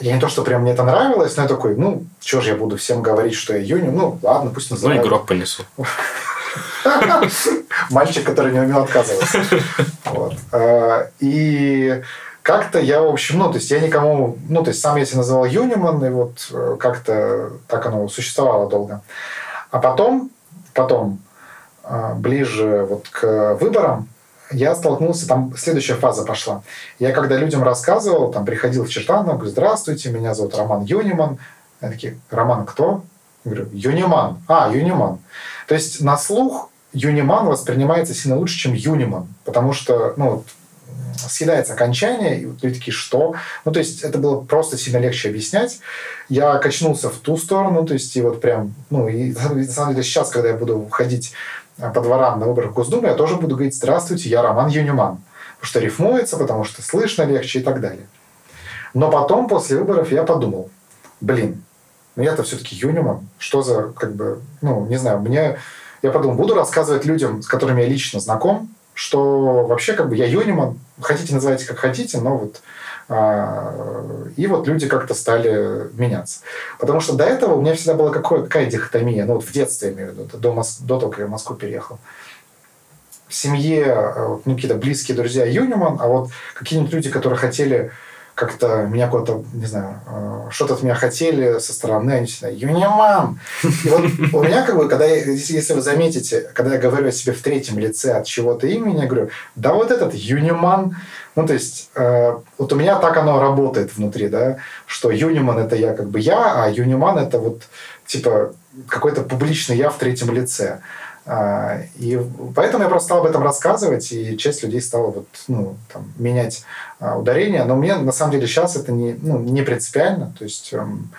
я не то, что прям мне это нравилось, но я такой, ну, что же я буду всем говорить, что я Юним? Ну, ладно, пусть Ну, называют. и гроб понесу. Мальчик, который не умел отказываться. Вот. Э, И как-то я, в общем, ну, то есть я никому, ну, то есть сам я себя называл Юниман, и вот э, как-то так оно существовало долго. А потом, потом, э, ближе вот к выборам, я столкнулся, там следующая фаза пошла. Я когда людям рассказывал, там приходил в Чертаново, говорю, здравствуйте, меня зовут Роман Юниман. Они такие, Роман кто? Я говорю, Юниман. А, Юниман. То есть на слух Юниман воспринимается сильно лучше, чем Юниман, потому что ну, съедается окончание, и вот люди такие, что? Ну, то есть это было просто сильно легче объяснять. Я качнулся в ту сторону, то есть и вот прям, ну, и на самом деле сейчас, когда я буду ходить а, по дворам на выборах в Госдуму, я тоже буду говорить, здравствуйте, я Роман Юниман. Потому что рифмуется, потому что слышно легче и так далее. Но потом, после выборов, я подумал, блин, ну я-то все-таки Юниман, что за, как бы, ну, не знаю, мне... Я подумал, буду рассказывать людям, с которыми я лично знаком, что вообще как бы я Юниман, хотите называйте как хотите, но вот а, и вот люди как-то стали меняться. Потому что до этого у меня всегда была какое, какая дихотомия, ну вот в детстве, я имею в виду, до, Мос- до того, как я в Москву переехал. В семье э, ну, какие-то близкие друзья Юниман, а вот какие-нибудь люди, которые хотели как-то меня куда-то, не знаю, э, что-то от меня хотели со стороны, они всегда Юниман. И вот у меня как бы, когда я, если вы заметите, когда я говорю о себе в третьем лице от чего-то имени, я говорю, да вот этот Юниман, ну, то есть, э, вот у меня так оно работает внутри, да, что Юниман это я как бы я, а Юниман это вот, типа, какой-то публичный я в третьем лице. А, И поэтому я просто стал об этом рассказывать, и часть людей стала вот, ну, там, менять а, ударение. Но мне, на самом деле, сейчас это не, ну, не принципиально. То есть, эм,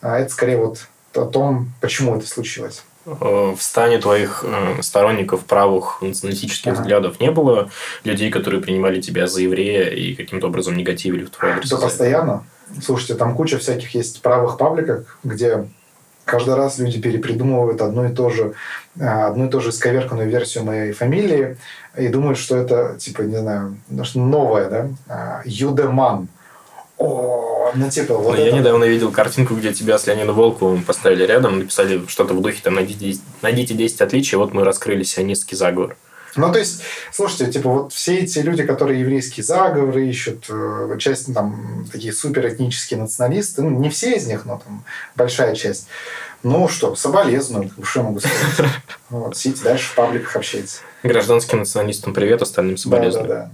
а, это скорее вот о том, почему это случилось. э, в стане твоих э, сторонников правых националистических Ага. взглядов не было людей, которые принимали тебя за еврея и каким-то образом негативили в твой адрес? Да постоянно. Слушайте, там куча всяких есть правых пабликов, где каждый раз люди перепридумывают одну и ту же, а, одну и ту же исковерканную версию моей фамилии и думают, что это, типа, не знаю, ну, что новое, да? А, Юдеман. О, ну, типа, вот Ну, Я это- недавно видел картинку, где тебя с Леонидом Волковым поставили рядом, написали что-то в духе, там, найдите, найдите 10 отличий, вот мы раскрыли сионистский заговор. Ну, то есть, слушайте, типа вот все эти люди, которые еврейские заговоры ищут, э, часть, ну, там, такие суперэтнические националисты, ну, не все из них, но там большая часть. Ну что, соболезную, что я могу сказать. Вот, сидите дальше в пабликах общайтесь. Гражданским националистам привет, остальным соболезную. Да, да, да.